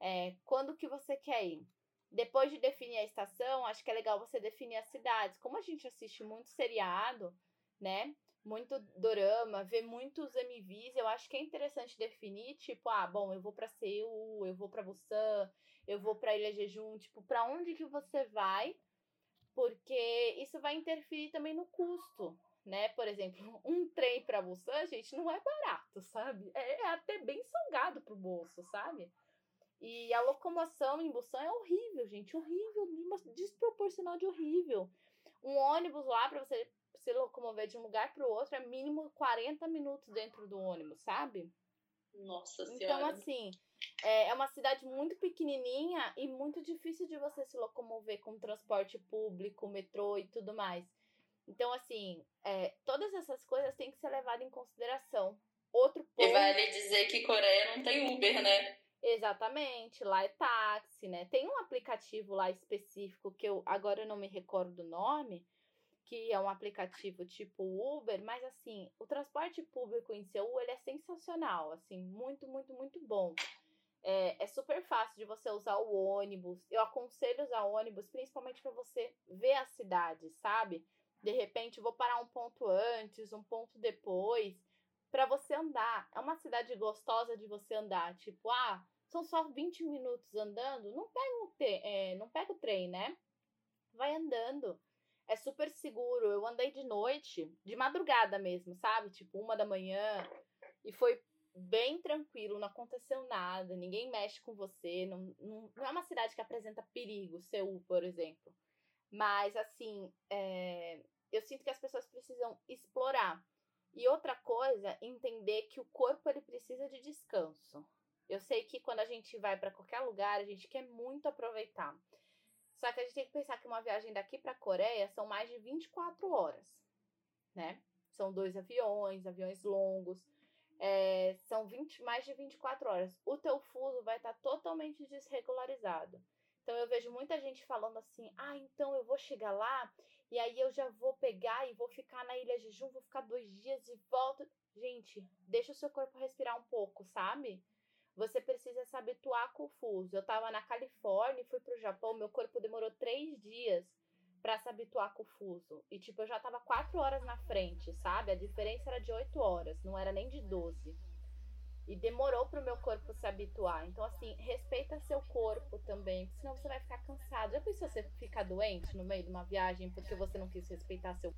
É, quando que você quer ir? Depois de definir a estação, acho que é legal você definir as cidades. Como a gente assiste muito seriado, né? Muito dorama, vê muitos MVs, eu acho que é interessante definir, tipo, ah, bom, eu vou para Seul, eu vou para Busan, eu vou para Ilha Jejum, tipo, para onde que você vai? Porque isso vai interferir também no custo, né? Por exemplo, um trem para Busan, gente, não é barato, sabe? É, é até bem salgado pro bolso, sabe? E a locomoção em Busan é horrível, gente. Horrível, desproporcional de horrível. Um ônibus lá para você se locomover de um lugar para o outro é mínimo 40 minutos dentro do ônibus, sabe? Nossa então, Senhora. Então, assim, é, é uma cidade muito pequenininha e muito difícil de você se locomover com transporte público, metrô e tudo mais. Então, assim, é, todas essas coisas têm que ser levadas em consideração. Outro ponto. E vale dizer que Coreia não tem Uber, né? Exatamente, lá é táxi, né? Tem um aplicativo lá específico que eu agora eu não me recordo do nome, que é um aplicativo tipo Uber, mas assim, o transporte público em Seul ele é sensacional, assim, muito, muito, muito bom. É, é super fácil de você usar o ônibus. Eu aconselho usar ônibus principalmente para você ver a cidade, sabe? De repente, vou parar um ponto antes, um ponto depois para você andar. É uma cidade gostosa de você andar. Tipo, ah, são só 20 minutos andando. Não pega o, é, não pega o trem, né? Vai andando. É super seguro. Eu andei de noite, de madrugada mesmo, sabe? Tipo, uma da manhã. E foi bem tranquilo, não aconteceu nada, ninguém mexe com você. Não, não, não é uma cidade que apresenta perigo, Seul, por exemplo. Mas, assim, é, eu sinto que as pessoas precisam explorar. E outra coisa, entender que o corpo ele precisa de descanso. Eu sei que quando a gente vai para qualquer lugar, a gente quer muito aproveitar. Só que a gente tem que pensar que uma viagem daqui para a Coreia são mais de 24 horas, né? São dois aviões, aviões longos. É, são 20, mais de 24 horas. O teu fuso vai estar tá totalmente desregularizado. Então eu vejo muita gente falando assim: ah, então eu vou chegar lá e aí eu já vou pegar e vou ficar na Ilha Jejum, vou ficar dois dias e volto. Gente, deixa o seu corpo respirar um pouco, sabe? Você precisa se habituar com o fuso. Eu tava na Califórnia e fui pro Japão, meu corpo demorou três dias para se habituar com o fuso. E tipo, eu já tava quatro horas na frente, sabe? A diferença era de oito horas, não era nem de doze. E demorou para o meu corpo se habituar. Então, assim, respeita seu corpo também, senão você vai ficar cansado. Já pensou você ficar doente no meio de uma viagem porque você não quis respeitar seu?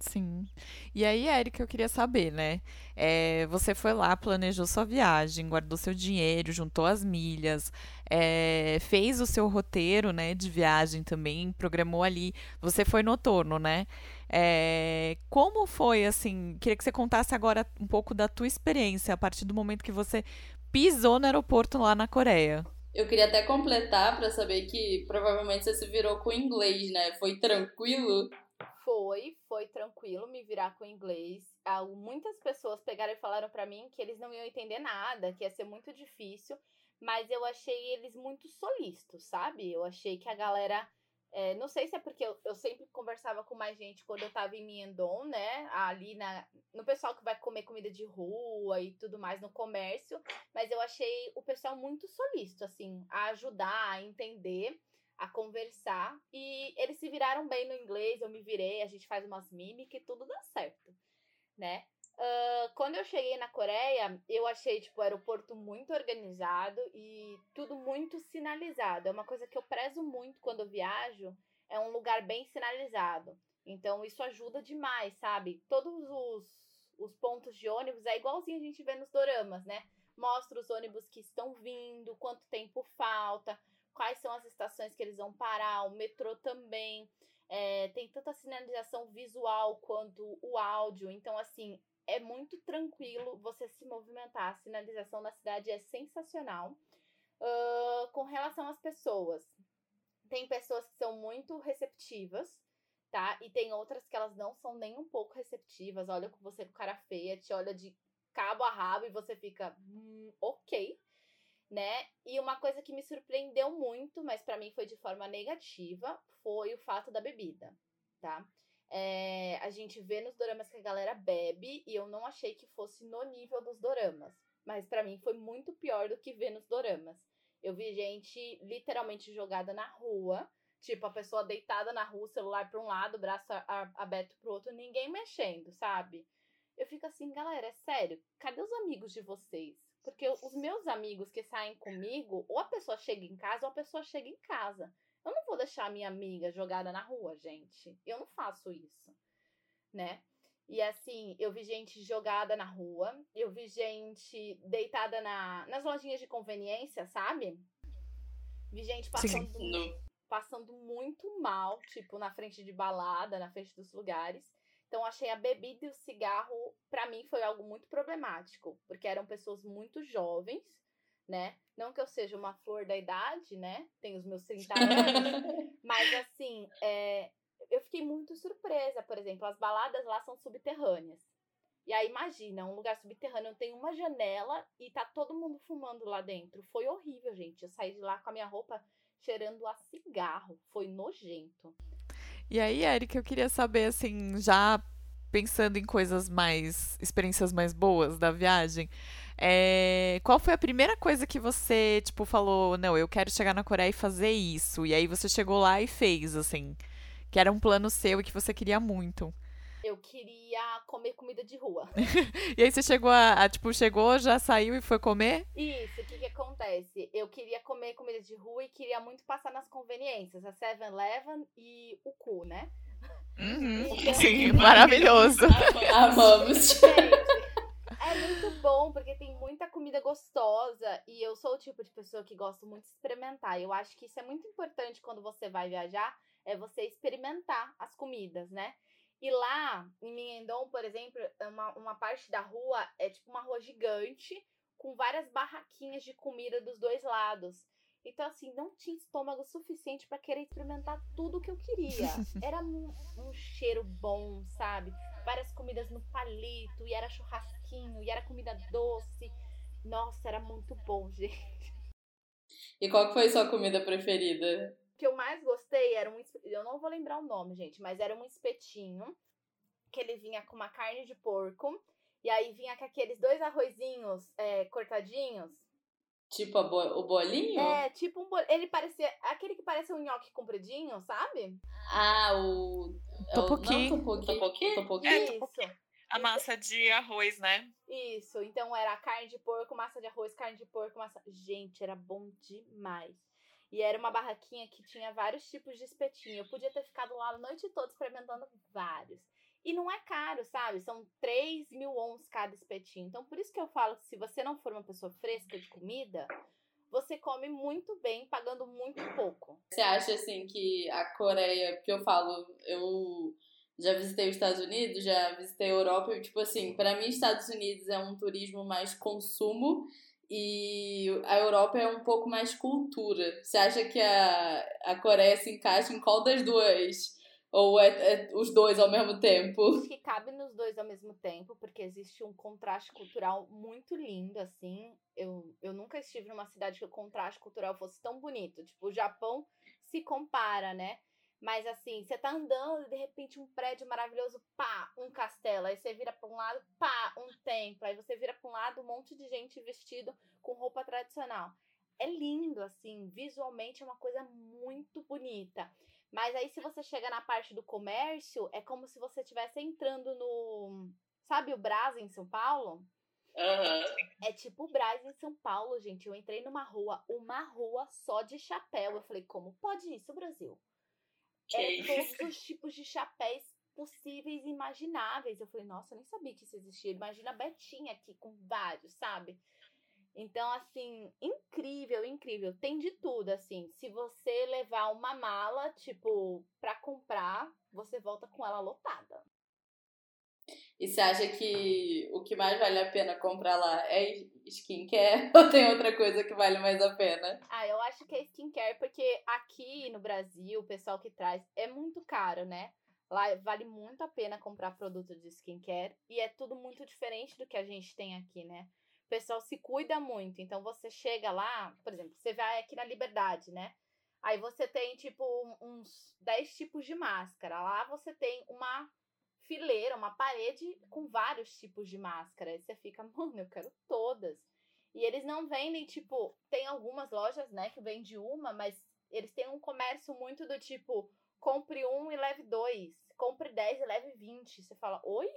Sim. E aí, Érica, eu queria saber, né? É, você foi lá, planejou sua viagem, guardou seu dinheiro, juntou as milhas, é, fez o seu roteiro, né, de viagem também, programou ali. Você foi noturno, né? É, como foi, assim? Queria que você contasse agora um pouco da tua experiência a partir do momento que você pisou no aeroporto lá na Coreia. Eu queria até completar para saber que provavelmente você se virou com inglês, né? Foi tranquilo? Foi, foi tranquilo me virar com inglês. Muitas pessoas pegaram e falaram para mim que eles não iam entender nada, que ia ser muito difícil, mas eu achei eles muito solistas, sabe? Eu achei que a galera. É, não sei se é porque eu, eu, sempre conversava com mais gente quando eu tava em Miendon, né? Ali na, no pessoal que vai comer comida de rua e tudo mais no comércio, mas eu achei o pessoal muito solícito, assim, a ajudar, a entender a conversar. E eles se viraram bem no inglês, eu me virei, a gente faz umas mímicas e tudo dá certo, né? Uh, quando eu cheguei na Coreia, eu achei tipo, o aeroporto muito organizado e tudo muito sinalizado. É uma coisa que eu prezo muito quando eu viajo, é um lugar bem sinalizado. Então isso ajuda demais, sabe? Todos os, os pontos de ônibus é igualzinho a gente vê nos doramas, né? Mostra os ônibus que estão vindo, quanto tempo falta, quais são as estações que eles vão parar, o metrô também. É, tem tanto a sinalização visual quanto o áudio. Então, assim, é muito tranquilo você se movimentar. A sinalização na cidade é sensacional. Uh, com relação às pessoas, tem pessoas que são muito receptivas, tá? E tem outras que elas não são nem um pouco receptivas. Olha com você com cara feia, te olha de cabo a rabo e você fica, hum, ok, né? E uma coisa que me surpreendeu muito, mas para mim foi de forma negativa, foi o fato da bebida, tá? É, a gente vê nos doramas que a galera bebe e eu não achei que fosse no nível dos doramas. Mas para mim foi muito pior do que ver nos doramas. Eu vi gente literalmente jogada na rua, tipo a pessoa deitada na rua, celular para um lado, braço aberto pro outro, ninguém mexendo, sabe? Eu fico assim, galera, é sério, cadê os amigos de vocês? Porque os meus amigos que saem comigo, ou a pessoa chega em casa ou a pessoa chega em casa. Eu não vou deixar a minha amiga jogada na rua, gente. Eu não faço isso, né? E assim, eu vi gente jogada na rua, eu vi gente deitada na, nas lojinhas de conveniência, sabe? Vi gente passando, passando muito mal, tipo, na frente de balada, na frente dos lugares. Então, achei a bebida e o cigarro, para mim, foi algo muito problemático, porque eram pessoas muito jovens, né? Não que eu seja uma flor da idade, né? Tenho os meus 30 anos, mas assim, é, eu fiquei muito surpresa, por exemplo, as baladas lá são subterrâneas. E aí, imagina, um lugar subterrâneo tem uma janela e tá todo mundo fumando lá dentro. Foi horrível, gente. Eu saí de lá com a minha roupa cheirando a cigarro. Foi nojento. E aí, Erika, eu queria saber, assim, já pensando em coisas mais. experiências mais boas da viagem. É, qual foi a primeira coisa que você, tipo, falou, não, eu quero chegar na Coreia e fazer isso? E aí você chegou lá e fez, assim, que era um plano seu e que você queria muito. Eu queria comer comida de rua. e aí você chegou a, a, tipo, chegou, já saiu e foi comer? Isso, o que que acontece? Eu queria comer comida de rua e queria muito passar nas conveniências, a 7-Eleven e o cu, né? Uhum. Então, Sim, maravilhoso. Amamos. é muito bom, porque tem muita comida gostosa e eu sou o tipo de pessoa que gosto muito de experimentar. Eu acho que isso é muito importante quando você vai viajar, é você experimentar as comidas, né? E lá, em Minhendong, por exemplo, é uma, uma parte da rua é tipo uma rua gigante, com várias barraquinhas de comida dos dois lados. Então, assim, não tinha estômago suficiente para querer experimentar tudo que eu queria. Era um, um, cheiro bom, sabe? Várias comidas no palito, e era churrasquinho, e era comida doce. Nossa, era muito bom, gente. E qual foi sua comida preferida? Que eu mais gostei era um. Eu não vou lembrar o nome, gente, mas era um espetinho que ele vinha com uma carne de porco. E aí vinha com aqueles dois arrozinhos é, cortadinhos. Tipo bo o bolinho? É, tipo um bolinho. Ele parecia. Aquele que parece um nhoque compridinho, sabe? Ah, o. Topoqui. Não, topoqui? Topoqui? É, Isso. A massa de arroz, né? Isso. Então era carne de porco, massa de arroz, carne de porco, massa. Gente, era bom demais. E era uma barraquinha que tinha vários tipos de espetinho. Eu podia ter ficado lá a noite toda experimentando vários. E não é caro, sabe? São 3 mil ons cada espetinho. Então, por isso que eu falo que se você não for uma pessoa fresca de comida, você come muito bem, pagando muito pouco. Você acha, assim, que a Coreia... Porque eu falo, eu já visitei os Estados Unidos, já visitei a Europa. E, tipo assim, para mim, Estados Unidos é um turismo mais consumo e a Europa é um pouco mais cultura. Você acha que a, a Coreia se encaixa em qual das duas? Ou é, é, os dois ao mesmo tempo? Acho que cabe nos dois ao mesmo tempo, porque existe um contraste cultural muito lindo, assim. Eu, eu nunca estive numa cidade que o contraste cultural fosse tão bonito. Tipo, o Japão se compara, né? Mas assim, você tá andando e de repente um prédio maravilhoso, pá, um castelo. Aí você vira para um lado, pá, um templo. Aí você vira para um lado, um monte de gente vestido com roupa tradicional. É lindo, assim, visualmente é uma coisa muito bonita. Mas aí, se você chega na parte do comércio, é como se você estivesse entrando no. Sabe o Brás em São Paulo? Uhum. É tipo o Brás em São Paulo, gente. Eu entrei numa rua, uma rua só de chapéu. Eu falei, como pode isso, Brasil? É, todos os tipos de chapéus possíveis e imagináveis. Eu falei, nossa, eu nem sabia que isso existia. Imagina a Betinha aqui com vários, sabe? Então, assim, incrível, incrível. Tem de tudo, assim. Se você levar uma mala, tipo, pra comprar, você volta com ela lotada. E você acha que o que mais vale a pena comprar lá é skincare ou tem outra coisa que vale mais a pena? Ah, eu acho que é skincare porque aqui no Brasil, o pessoal que traz é muito caro, né? Lá vale muito a pena comprar produto de skincare e é tudo muito diferente do que a gente tem aqui, né? O pessoal se cuida muito, então você chega lá, por exemplo, você vai aqui na Liberdade, né? Aí você tem tipo uns 10 tipos de máscara. Lá você tem uma fileira, uma parede com vários tipos de máscara. E você fica, mano, eu quero todas. E eles não vendem, tipo, tem algumas lojas, né, que vende uma, mas eles têm um comércio muito do tipo, compre um e leve dois, compre dez e leve vinte. Você fala, oi?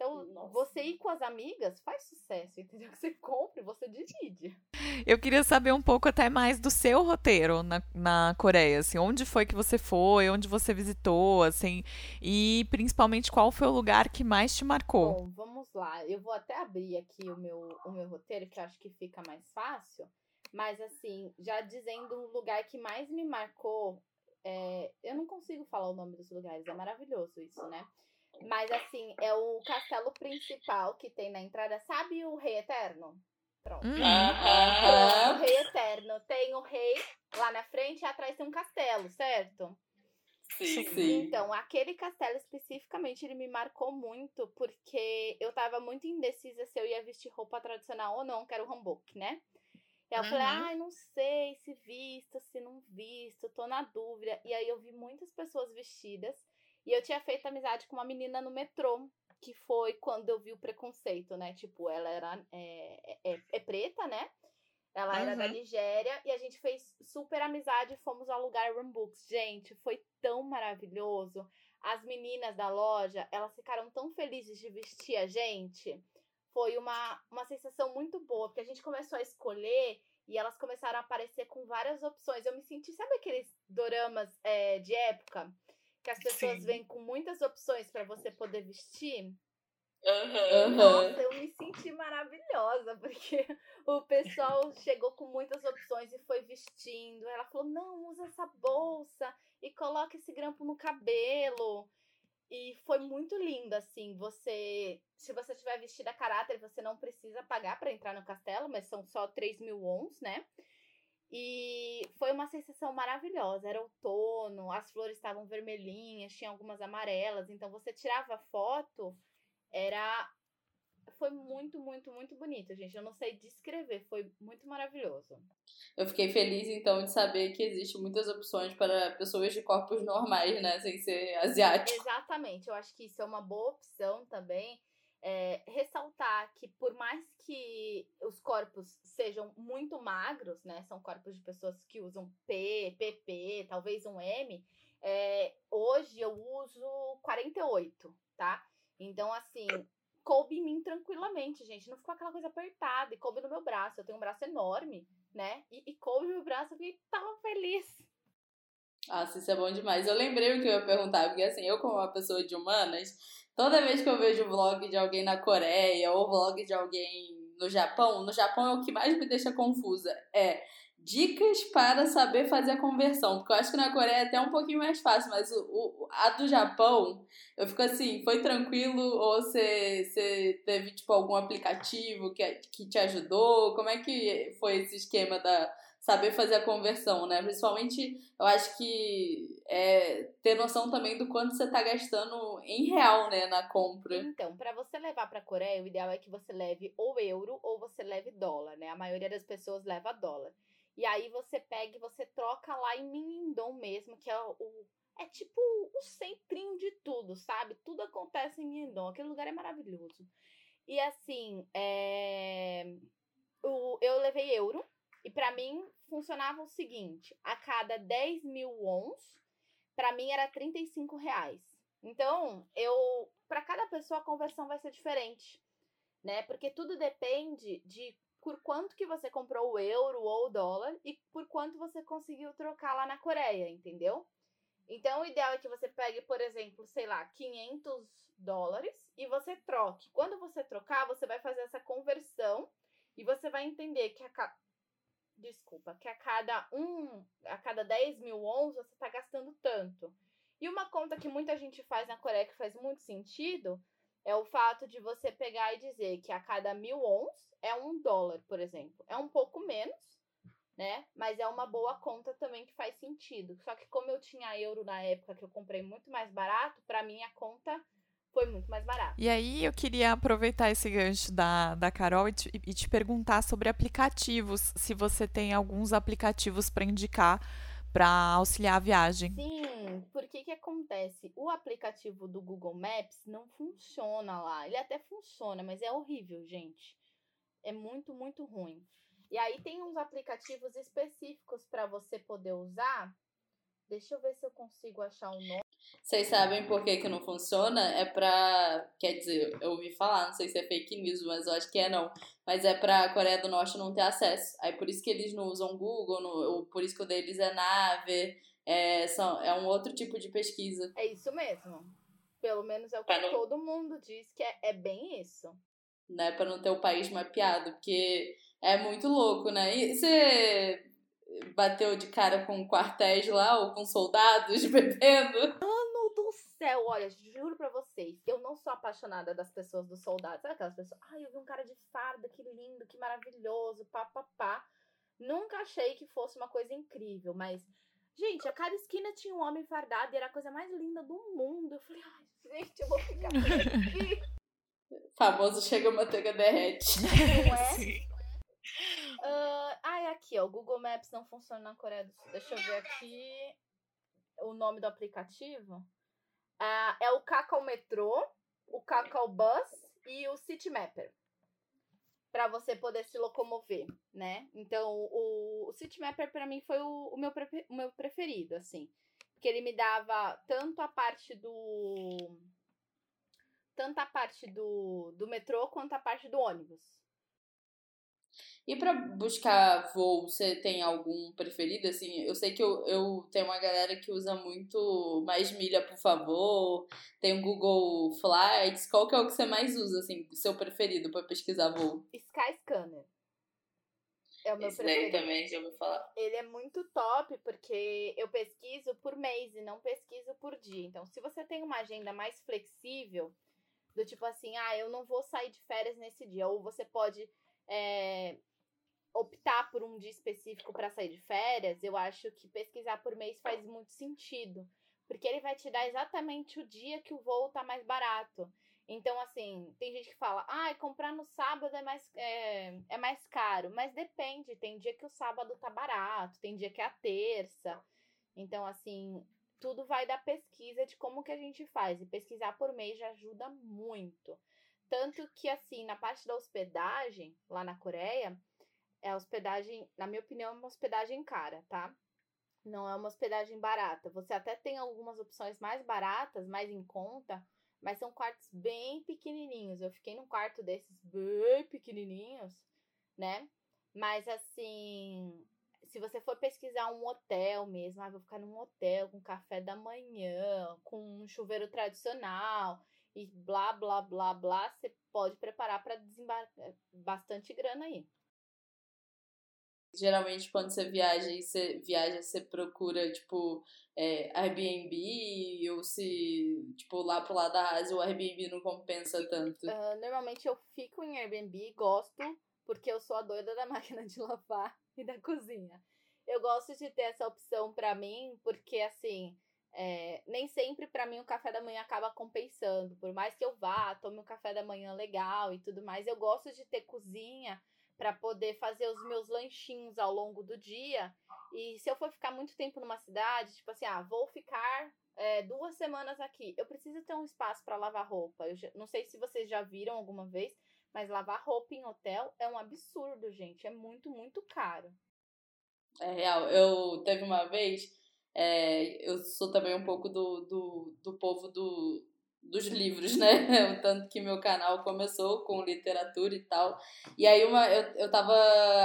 Então, Nossa. você ir com as amigas faz sucesso, entendeu? Você compra e você divide. Eu queria saber um pouco até mais do seu roteiro na, na Coreia, assim, onde foi que você foi, onde você visitou, assim, e principalmente qual foi o lugar que mais te marcou? Bom, vamos lá. Eu vou até abrir aqui o meu, o meu roteiro, que eu acho que fica mais fácil. Mas, assim, já dizendo o lugar que mais me marcou, é... eu não consigo falar o nome dos lugares, é maravilhoso isso, né? Mas assim, é o castelo principal que tem na entrada. Sabe o Rei Eterno? Pronto. Uhum. Pronto, o Rei Eterno. Tem o rei lá na frente e atrás tem um castelo, certo? Sim, sim. Então, aquele castelo especificamente, ele me marcou muito, porque eu tava muito indecisa se eu ia vestir roupa tradicional ou não, que era o hanbok, né? E eu uhum. falei, ai, não sei se visto, se não visto, tô na dúvida. E aí eu vi muitas pessoas vestidas. E eu tinha feito amizade com uma menina no metrô, que foi quando eu vi o preconceito, né? Tipo, ela era é, é, é preta, né? Ela uhum. era da Nigéria e a gente fez super amizade e fomos alugar Books. Gente, foi tão maravilhoso. As meninas da loja, elas ficaram tão felizes de vestir a gente. Foi uma, uma sensação muito boa, porque a gente começou a escolher e elas começaram a aparecer com várias opções. Eu me senti, sabe aqueles doramas é, de época? Que as pessoas Sim. vêm com muitas opções para você poder vestir. Uhum. Nossa, eu me senti maravilhosa, porque o pessoal chegou com muitas opções e foi vestindo. Ela falou: não, usa essa bolsa e coloca esse grampo no cabelo. E foi muito lindo, assim. Você, se você tiver vestida a caráter, você não precisa pagar para entrar no castelo, mas são só 3 mil wons, né? E foi uma sensação maravilhosa. Era outono, as flores estavam vermelhinhas, tinha algumas amarelas. Então você tirava foto, era. Foi muito, muito, muito bonito, gente. Eu não sei descrever, foi muito maravilhoso. Eu fiquei feliz, então, de saber que existem muitas opções para pessoas de corpos normais, né? Sem ser asiático. Exatamente, eu acho que isso é uma boa opção também é, ressaltar que por mais que os corpos sejam muito magros, né, são corpos de pessoas que usam P, PP, talvez um M, é, hoje eu uso 48, tá? Então, assim, coube em mim tranquilamente, gente. Não ficou aquela coisa apertada e coube no meu braço. Eu tenho um braço enorme, né? E, e coube no meu braço, fiquei tão feliz. Ah, isso é bom demais. Eu lembrei o que eu ia perguntar, porque assim, eu como uma pessoa de humanas, Toda vez que eu vejo vlog de alguém na Coreia ou vlog de alguém no Japão, no Japão é o que mais me deixa confusa. É dicas para saber fazer a conversão. Porque eu acho que na Coreia é até um pouquinho mais fácil, mas o, o a do Japão, eu fico assim, foi tranquilo ou você, teve tipo algum aplicativo que, que te ajudou? Como é que foi esse esquema da saber fazer a conversão, né? Principalmente, eu acho que é ter noção também do quanto você está gastando em real, né, na compra. Então, para você levar para Coreia, o ideal é que você leve ou euro ou você leve dólar, né? A maioria das pessoas leva dólar. E aí você pega e você troca lá em Minindon mesmo, que é o é tipo o centrinho de tudo, sabe? Tudo acontece em Minindon. Aquele lugar é maravilhoso. E assim, é... o, eu levei euro, e para mim funcionava o seguinte: a cada 10 mil wons, para mim era 35 reais. Então, eu para cada pessoa a conversão vai ser diferente, né? Porque tudo depende de por quanto que você comprou o euro ou o dólar e por quanto você conseguiu trocar lá na Coreia, entendeu? Então, o ideal é que você pegue, por exemplo, sei lá, 500 dólares e você troque. Quando você trocar, você vai fazer essa conversão E você vai entender que a cada. Desculpa, que a cada um, a cada 10 mil ons você está gastando tanto. E uma conta que muita gente faz na Coreia que faz muito sentido é o fato de você pegar e dizer que a cada mil ons é um dólar, por exemplo. É um pouco menos, né? Mas é uma boa conta também que faz sentido. Só que como eu tinha euro na época que eu comprei muito mais barato, para mim a conta foi muito mais barato. E aí eu queria aproveitar esse gancho da, da Carol e te, e te perguntar sobre aplicativos, se você tem alguns aplicativos para indicar para auxiliar a viagem. Sim, porque que acontece? O aplicativo do Google Maps não funciona lá. Ele até funciona, mas é horrível, gente. É muito, muito ruim. E aí tem uns aplicativos específicos para você poder usar. Deixa eu ver se eu consigo achar um nome. Vocês sabem por que, que não funciona? É pra. Quer dizer, eu ouvi falar, não sei se é fake news, mas eu acho que é não. Mas é pra Coreia do Norte não ter acesso. Aí por isso que eles não usam Google, no, por isso que o deles é nave. É, são, é um outro tipo de pesquisa. É isso mesmo. Pelo menos é o que não... todo mundo diz que é, é bem isso. Né, pra não ter o país mapeado, porque é muito louco, né? E você bateu de cara com quartéis lá ou com soldados bebendo? Mano do céu, olha, juro pra vocês, eu não sou apaixonada das pessoas dos soldados. Sabe aquelas pessoas? Ai, eu vi um cara de farda, que lindo, que maravilhoso, pá, pá, pá. Nunca achei que fosse uma coisa incrível, mas. Gente, a cada esquina tinha um homem fardado e era a coisa mais linda do mundo. Eu falei, ai, gente, eu vou ficar aqui. Famoso chega manteiga derrete. Não é? Sim. Uh, ah, é aqui, ó. O Google Maps não funciona na Coreia do Sul. Deixa eu ver aqui o nome do aplicativo. Uh, é o Kakao Metrô, o Kakao Bus e o City Mapper. Para você poder se locomover, né? Então, o, o City Mapper para mim foi o, o, meu o meu preferido, assim. Porque ele me dava tanto a parte do. Tanto a parte do, do metrô quanto a parte do ônibus. E para buscar voo, você tem algum preferido? Assim, eu sei que eu, eu tenho uma galera que usa muito mais milha, por favor. Tem o Google Flights. Qual que é o que você mais usa, assim, seu preferido para pesquisar voo? Skyscanner. É o meu Esse preferido. daí também já ouviu falar. Ele é muito top porque eu pesquiso por mês e não pesquiso por dia. Então, se você tem uma agenda mais flexível, do tipo assim, ah, eu não vou sair de férias nesse dia, ou você pode é, optar por um dia específico para sair de férias, eu acho que pesquisar por mês faz muito sentido. Porque ele vai te dar exatamente o dia que o voo tá mais barato. Então, assim, tem gente que fala, ah, comprar no sábado é mais, é, é mais caro. Mas depende, tem dia que o sábado tá barato, tem dia que é a terça. Então, assim, tudo vai da pesquisa de como que a gente faz. E pesquisar por mês já ajuda muito. Tanto que, assim, na parte da hospedagem, lá na Coreia, é hospedagem, na minha opinião, é uma hospedagem cara, tá? Não é uma hospedagem barata. Você até tem algumas opções mais baratas, mais em conta, mas são quartos bem pequenininhos. Eu fiquei num quarto desses bem pequenininhos, né? Mas assim, se você for pesquisar um hotel mesmo, ah, vou ficar num hotel com café da manhã, com um chuveiro tradicional e blá blá blá blá, você pode preparar para desembarcar bastante grana aí. Geralmente, quando você viaja e você viaja, você procura, tipo, é, Airbnb ou se, tipo, lá pro lado da Ásia o Airbnb não compensa tanto? Uh, normalmente eu fico em Airbnb, gosto, porque eu sou a doida da máquina de lavar e da cozinha. Eu gosto de ter essa opção para mim, porque, assim, é, nem sempre para mim o café da manhã acaba compensando. Por mais que eu vá, tome um café da manhã legal e tudo mais, eu gosto de ter cozinha para poder fazer os meus lanchinhos ao longo do dia. E se eu for ficar muito tempo numa cidade, tipo assim, ah, vou ficar é, duas semanas aqui, eu preciso ter um espaço para lavar roupa. Eu já, não sei se vocês já viram alguma vez, mas lavar roupa em hotel é um absurdo, gente. É muito, muito caro. É real. Eu teve uma vez, é, eu sou também um pouco do, do, do povo do, dos livros, né? O tanto que meu canal começou com literatura e tal. E aí uma, eu, eu tava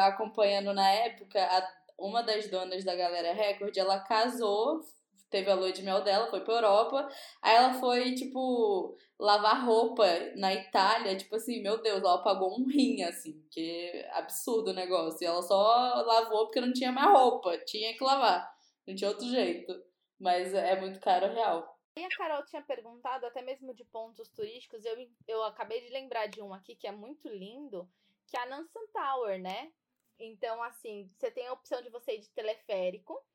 acompanhando na época a, uma das donas da Galera Record, ela casou, teve a lua de mel dela, foi pra Europa. Aí ela foi, tipo, lavar roupa na Itália. Tipo assim, meu Deus, ela pagou um rim, assim, que absurdo o negócio. E ela só lavou porque não tinha mais roupa, tinha que lavar. Não tinha outro jeito. Mas é muito caro real. E a Carol tinha perguntado, até mesmo de pontos turísticos, eu, eu acabei de lembrar de um aqui que é muito lindo, que é a Nansen Tower, né? Então, assim, você tem a opção de você ir de teleférico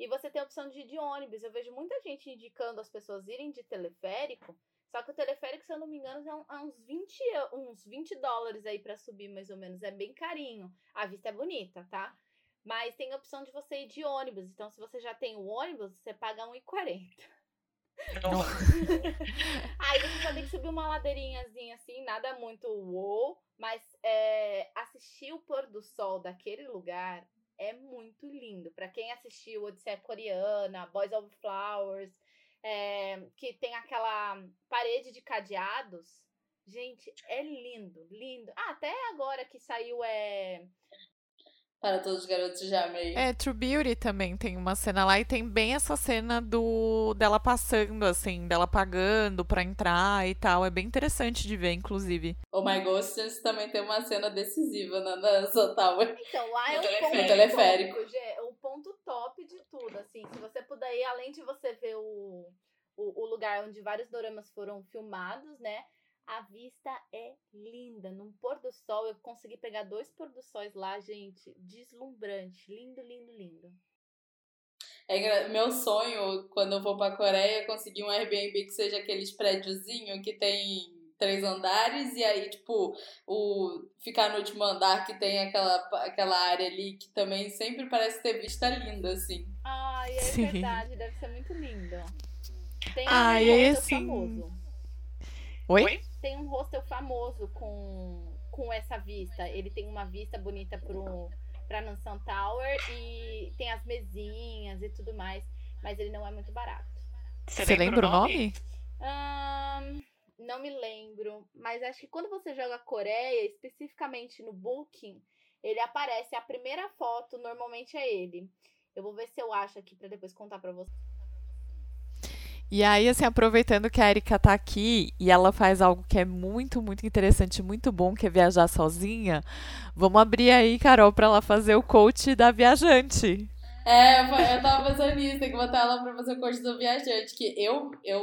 e você tem a opção de ir de ônibus. Eu vejo muita gente indicando as pessoas irem de teleférico, só que o teleférico, se eu não me engano, é, é uns 20, uns 20 dólares aí para subir, mais ou menos. É bem carinho. A vista é bonita, tá? Mas tem a opção de você ir de ônibus. Então, se você já tem o ônibus, você paga R$1,40. Aí você só tem que subir uma ladeirinhazinha assim, nada muito wow, mas é, assistir o pôr do sol daquele lugar é muito lindo. Para quem assistiu Odisseia Coreana, Boys of Flowers, é, que tem aquela parede de cadeados, gente, é lindo, lindo. Ah, até agora que saiu é para todos os garotos de amei. É, True Beauty também tem uma cena lá e tem bem essa cena do dela passando, assim, dela pagando pra entrar e tal. É bem interessante de ver, inclusive. O My Ghosts também tem uma cena decisiva na dança Tower. Então, lá é o ponto teleférico. Top, o ponto top de tudo, assim. Se você puder ir, além de você ver o, o, o lugar onde vários doramas foram filmados, né? A vista é linda. Num pôr do sol, eu consegui pegar dois pôr do sóis lá, gente. Deslumbrante. Lindo, lindo, lindo. É, meu sonho, quando eu vou pra Coreia, é conseguir um Airbnb que seja aqueles prédiozinho que tem três andares e aí, tipo, o ficar no último andar que tem aquela, aquela área ali que também sempre parece ter vista linda, assim. Ai, é Sim. verdade, deve ser muito lindo. Tem Ai, um é assim... famoso. Oi? Oi? Tem um hostel famoso com, com essa vista. Ele tem uma vista bonita pro, pra Nansan Tower e tem as mesinhas e tudo mais, mas ele não é muito barato. Você lembra o nome? Um, não me lembro, mas acho que quando você joga Coreia, especificamente no Booking, ele aparece, a primeira foto normalmente é ele. Eu vou ver se eu acho aqui para depois contar para você. E aí, assim, aproveitando que a Erika tá aqui e ela faz algo que é muito, muito interessante, muito bom, que é viajar sozinha, vamos abrir aí, Carol, para ela fazer o coach da viajante. É, eu tava pensando nisso, tem que botar ela pra fazer o coach do viajante, que eu, eu,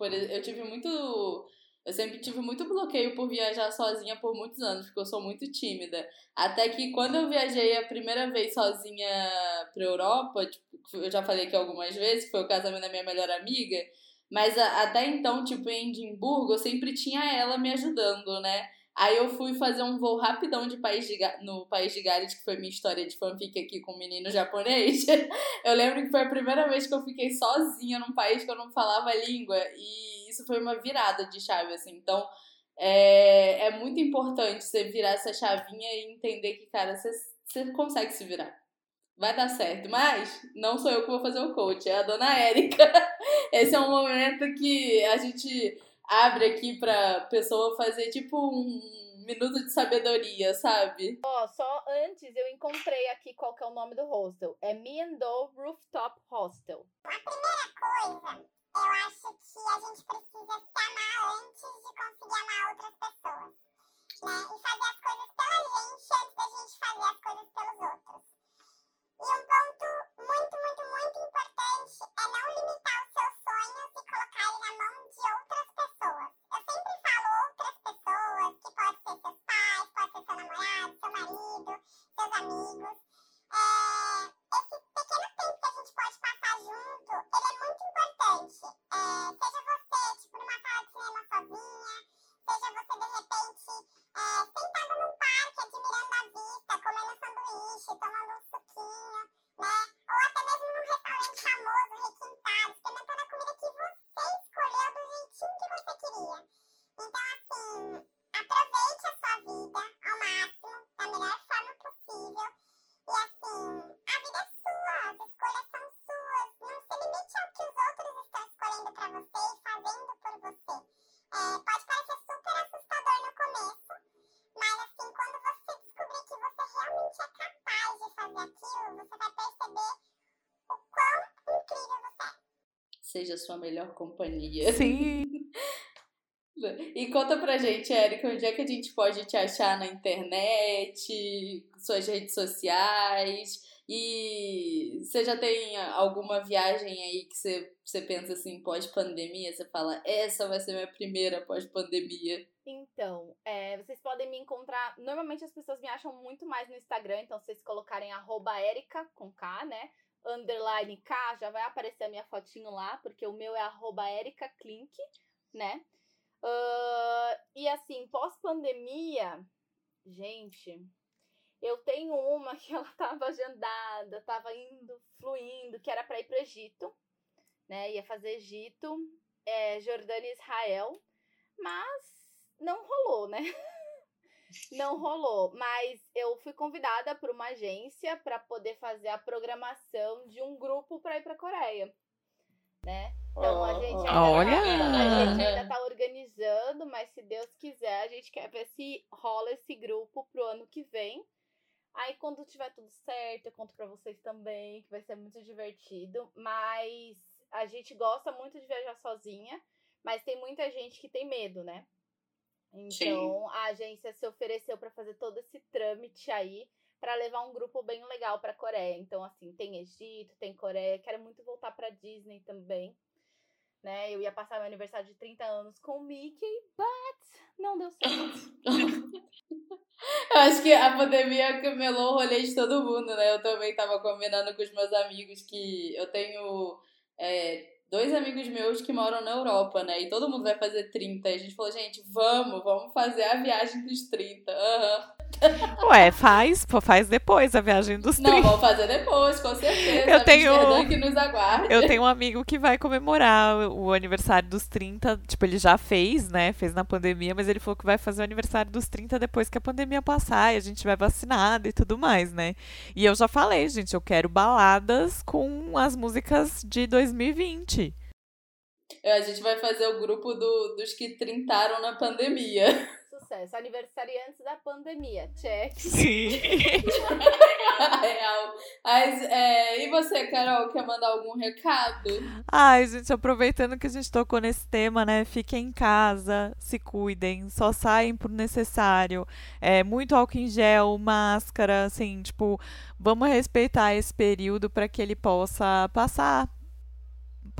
eu tive muito eu sempre tive muito bloqueio por viajar sozinha por muitos anos, porque eu sou muito tímida. Até que quando eu viajei a primeira vez sozinha pra Europa, tipo, eu já falei aqui algumas vezes, foi o casamento da minha melhor amiga, mas a, até então, tipo, em Edimburgo, eu sempre tinha ela me ajudando, né? Aí eu fui fazer um voo rapidão de país de, no País de Gales, que foi minha história de fanfic aqui com um menino japonês. eu lembro que foi a primeira vez que eu fiquei sozinha num país que eu não falava a língua. E isso foi uma virada de chave, assim. Então, é, é muito importante você virar essa chavinha e entender que, cara, você, você consegue se virar. Vai dar certo. Mas não sou eu que vou fazer o coach, é a dona Érica. Esse é um momento que a gente abre aqui pra pessoa fazer tipo um minuto de sabedoria, sabe? Ó, oh, só antes eu encontrei aqui qual que é o nome do hostel. É Miendo Rooftop Hostel. A primeira coisa, eu acho que a gente precisa se amar antes de conseguir amar outras pessoas. Né? E fazer as coisas pela gente antes da gente fazer as coisas pelos outros. E um ponto muito, muito, muito importante é não limitar os seus sonhos e colocar ele na mão de outras pessoas. Eu sempre falo outras pessoas, que pode ser seus pais, pode ser seu namorado, seu marido, seus amigos. É, esse pequeno tempo que a gente pode passar junto, ele é muito importante. É, seja sua melhor companhia. Sim. E conta pra gente, Érica, onde é que a gente pode te achar na internet, suas redes sociais? E você já tem alguma viagem aí que você, você pensa assim, pós-pandemia? Você fala, essa vai ser minha primeira pós-pandemia? Então, é, vocês podem me encontrar. Normalmente as pessoas me acham muito mais no Instagram, então vocês colocarem arroba com K, né? Underline K, já vai aparecer a minha fotinho lá, porque o meu é arroba Klink, né? Uh, e assim, pós-pandemia, gente, eu tenho uma que ela tava agendada, tava indo, fluindo, que era para ir pro Egito, né? Ia fazer Egito, é, Jordânia e Israel, mas não rolou, né? não rolou, mas eu fui convidada por uma agência para poder fazer a programação de um grupo para ir para Coreia, né? Então a gente ainda, Olha. Tá, a gente ainda tá organizando, mas se Deus quiser, a gente quer ver se rola esse grupo pro ano que vem. Aí quando tiver tudo certo, eu conto pra vocês também, que vai ser muito divertido. Mas a gente gosta muito de viajar sozinha, mas tem muita gente que tem medo, né? Então Sim. a agência se ofereceu para fazer todo esse trâmite aí para levar um grupo bem legal para Coreia. Então assim, tem Egito, tem Coreia, quero muito voltar para Disney também né? Eu ia passar meu aniversário de 30 anos com o Mickey, but não deu certo. eu acho que a pandemia camelou o rolê de todo mundo, né? Eu também tava combinando com os meus amigos que eu tenho é, dois amigos meus que moram na Europa, né? E todo mundo vai fazer 30. E a gente falou, gente, vamos, vamos fazer a viagem dos 30. Aham. Uhum. Ué, faz, faz depois a viagem dos 30. Não, vamos fazer depois, com certeza. Eu tenho, que nos aguarde. eu tenho um amigo que vai comemorar o aniversário dos 30. Tipo, ele já fez, né? Fez na pandemia, mas ele falou que vai fazer o aniversário dos 30 depois que a pandemia passar e a gente vai vacinado e tudo mais, né? E eu já falei, gente, eu quero baladas com as músicas de 2020. É, a gente vai fazer o grupo do, dos que trintaram na pandemia sucesso. Aniversariantes da pandemia. Check. Sim. Real. Mas, é, e você, Carol, quer mandar algum recado? Ai, gente, aproveitando que a gente tocou nesse tema, né? Fiquem em casa, se cuidem, só saem por necessário. É, muito álcool em gel, máscara, assim, tipo, vamos respeitar esse período para que ele possa passar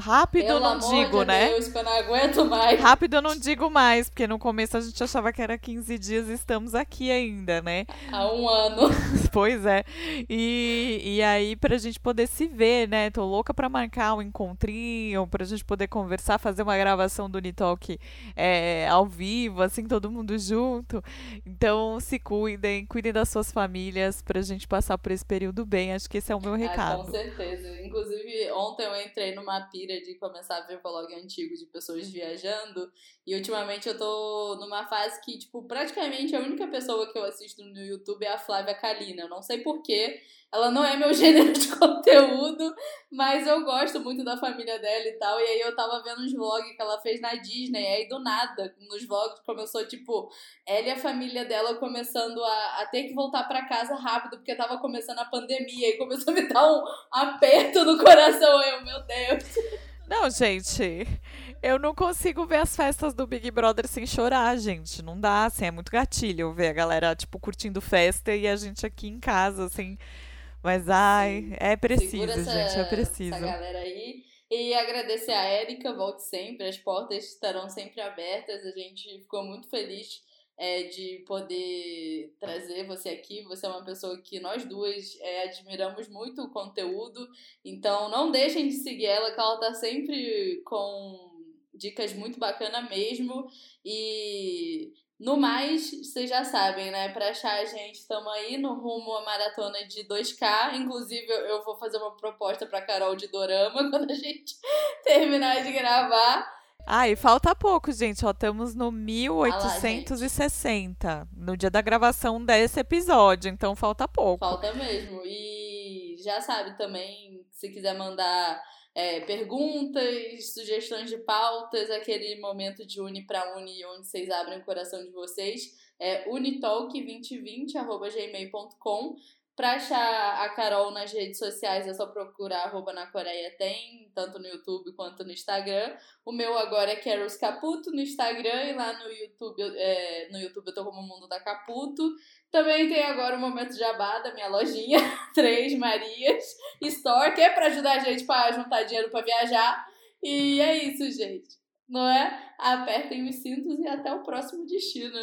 Rápido Pelo não digo, de né? Deus, eu não aguento mais. Rápido eu não digo mais, porque no começo a gente achava que era 15 dias e estamos aqui ainda, né? Há um ano. pois é. E, e aí, pra gente poder se ver, né? Tô louca pra marcar um encontrinho, pra gente poder conversar, fazer uma gravação do Unitalk é, ao vivo, assim, todo mundo junto. Então, se cuidem, cuidem das suas famílias pra gente passar por esse período bem. Acho que esse é o meu recado. Ah, com certeza. Inclusive, ontem eu entrei numa pira pira de começar a ver vlog antigo de pessoas viajando. E ultimamente eu tô numa fase que, tipo, praticamente a única pessoa que eu assisto no YouTube é a Flávia Kalina. Eu não sei porquê. Ela não é meu gênero de conteúdo, mas eu gosto muito da família dela e tal. E aí eu tava vendo uns vlogs que ela fez na Disney. E aí do nada, nos vlogs começou, tipo, ela e a família dela começando a, a ter que voltar para casa rápido, porque tava começando a pandemia. E começou a me dar um aperto no coração. Eu, meu Deus. Não, gente, eu não consigo ver as festas do Big Brother sem chorar, gente. Não dá, assim, é muito gatilho ver a galera, tipo, curtindo festa e a gente aqui em casa, assim. Mas, ai, Sim. é preciso, essa, gente, é preciso. Essa galera aí. E agradecer a Érica, volte sempre, as portas estarão sempre abertas. A gente ficou muito feliz é, de poder trazer você aqui. Você é uma pessoa que nós duas é, admiramos muito o conteúdo, então não deixem de seguir ela, que ela tá sempre com dicas muito bacanas mesmo. E no mais, vocês já sabem, né? Pra achar a gente, estamos aí no rumo à maratona de 2K. Inclusive, eu vou fazer uma proposta pra Carol de Dorama quando a gente terminar de gravar. Ah, e falta pouco, gente. Ó, estamos no 1860, ah no dia da gravação desse episódio, então falta pouco. Falta mesmo. E já sabe também, se quiser mandar é, perguntas, sugestões de pautas, aquele momento de uni para uni, onde vocês abrem o coração de vocês, é unitalk2020.gmail.com Pra achar a Carol nas redes sociais é só procurar arroba na Coreia tem, tanto no YouTube quanto no Instagram. O meu agora é Carols Caputo no Instagram e lá no YouTube, é, no YouTube eu tô como Mundo da Caputo. Também tem agora o Momento Jabá da minha lojinha, Três Marias Store, que é pra ajudar a gente pra juntar dinheiro pra viajar. E é isso, gente. Não é? Apertem os cintos e até o próximo destino.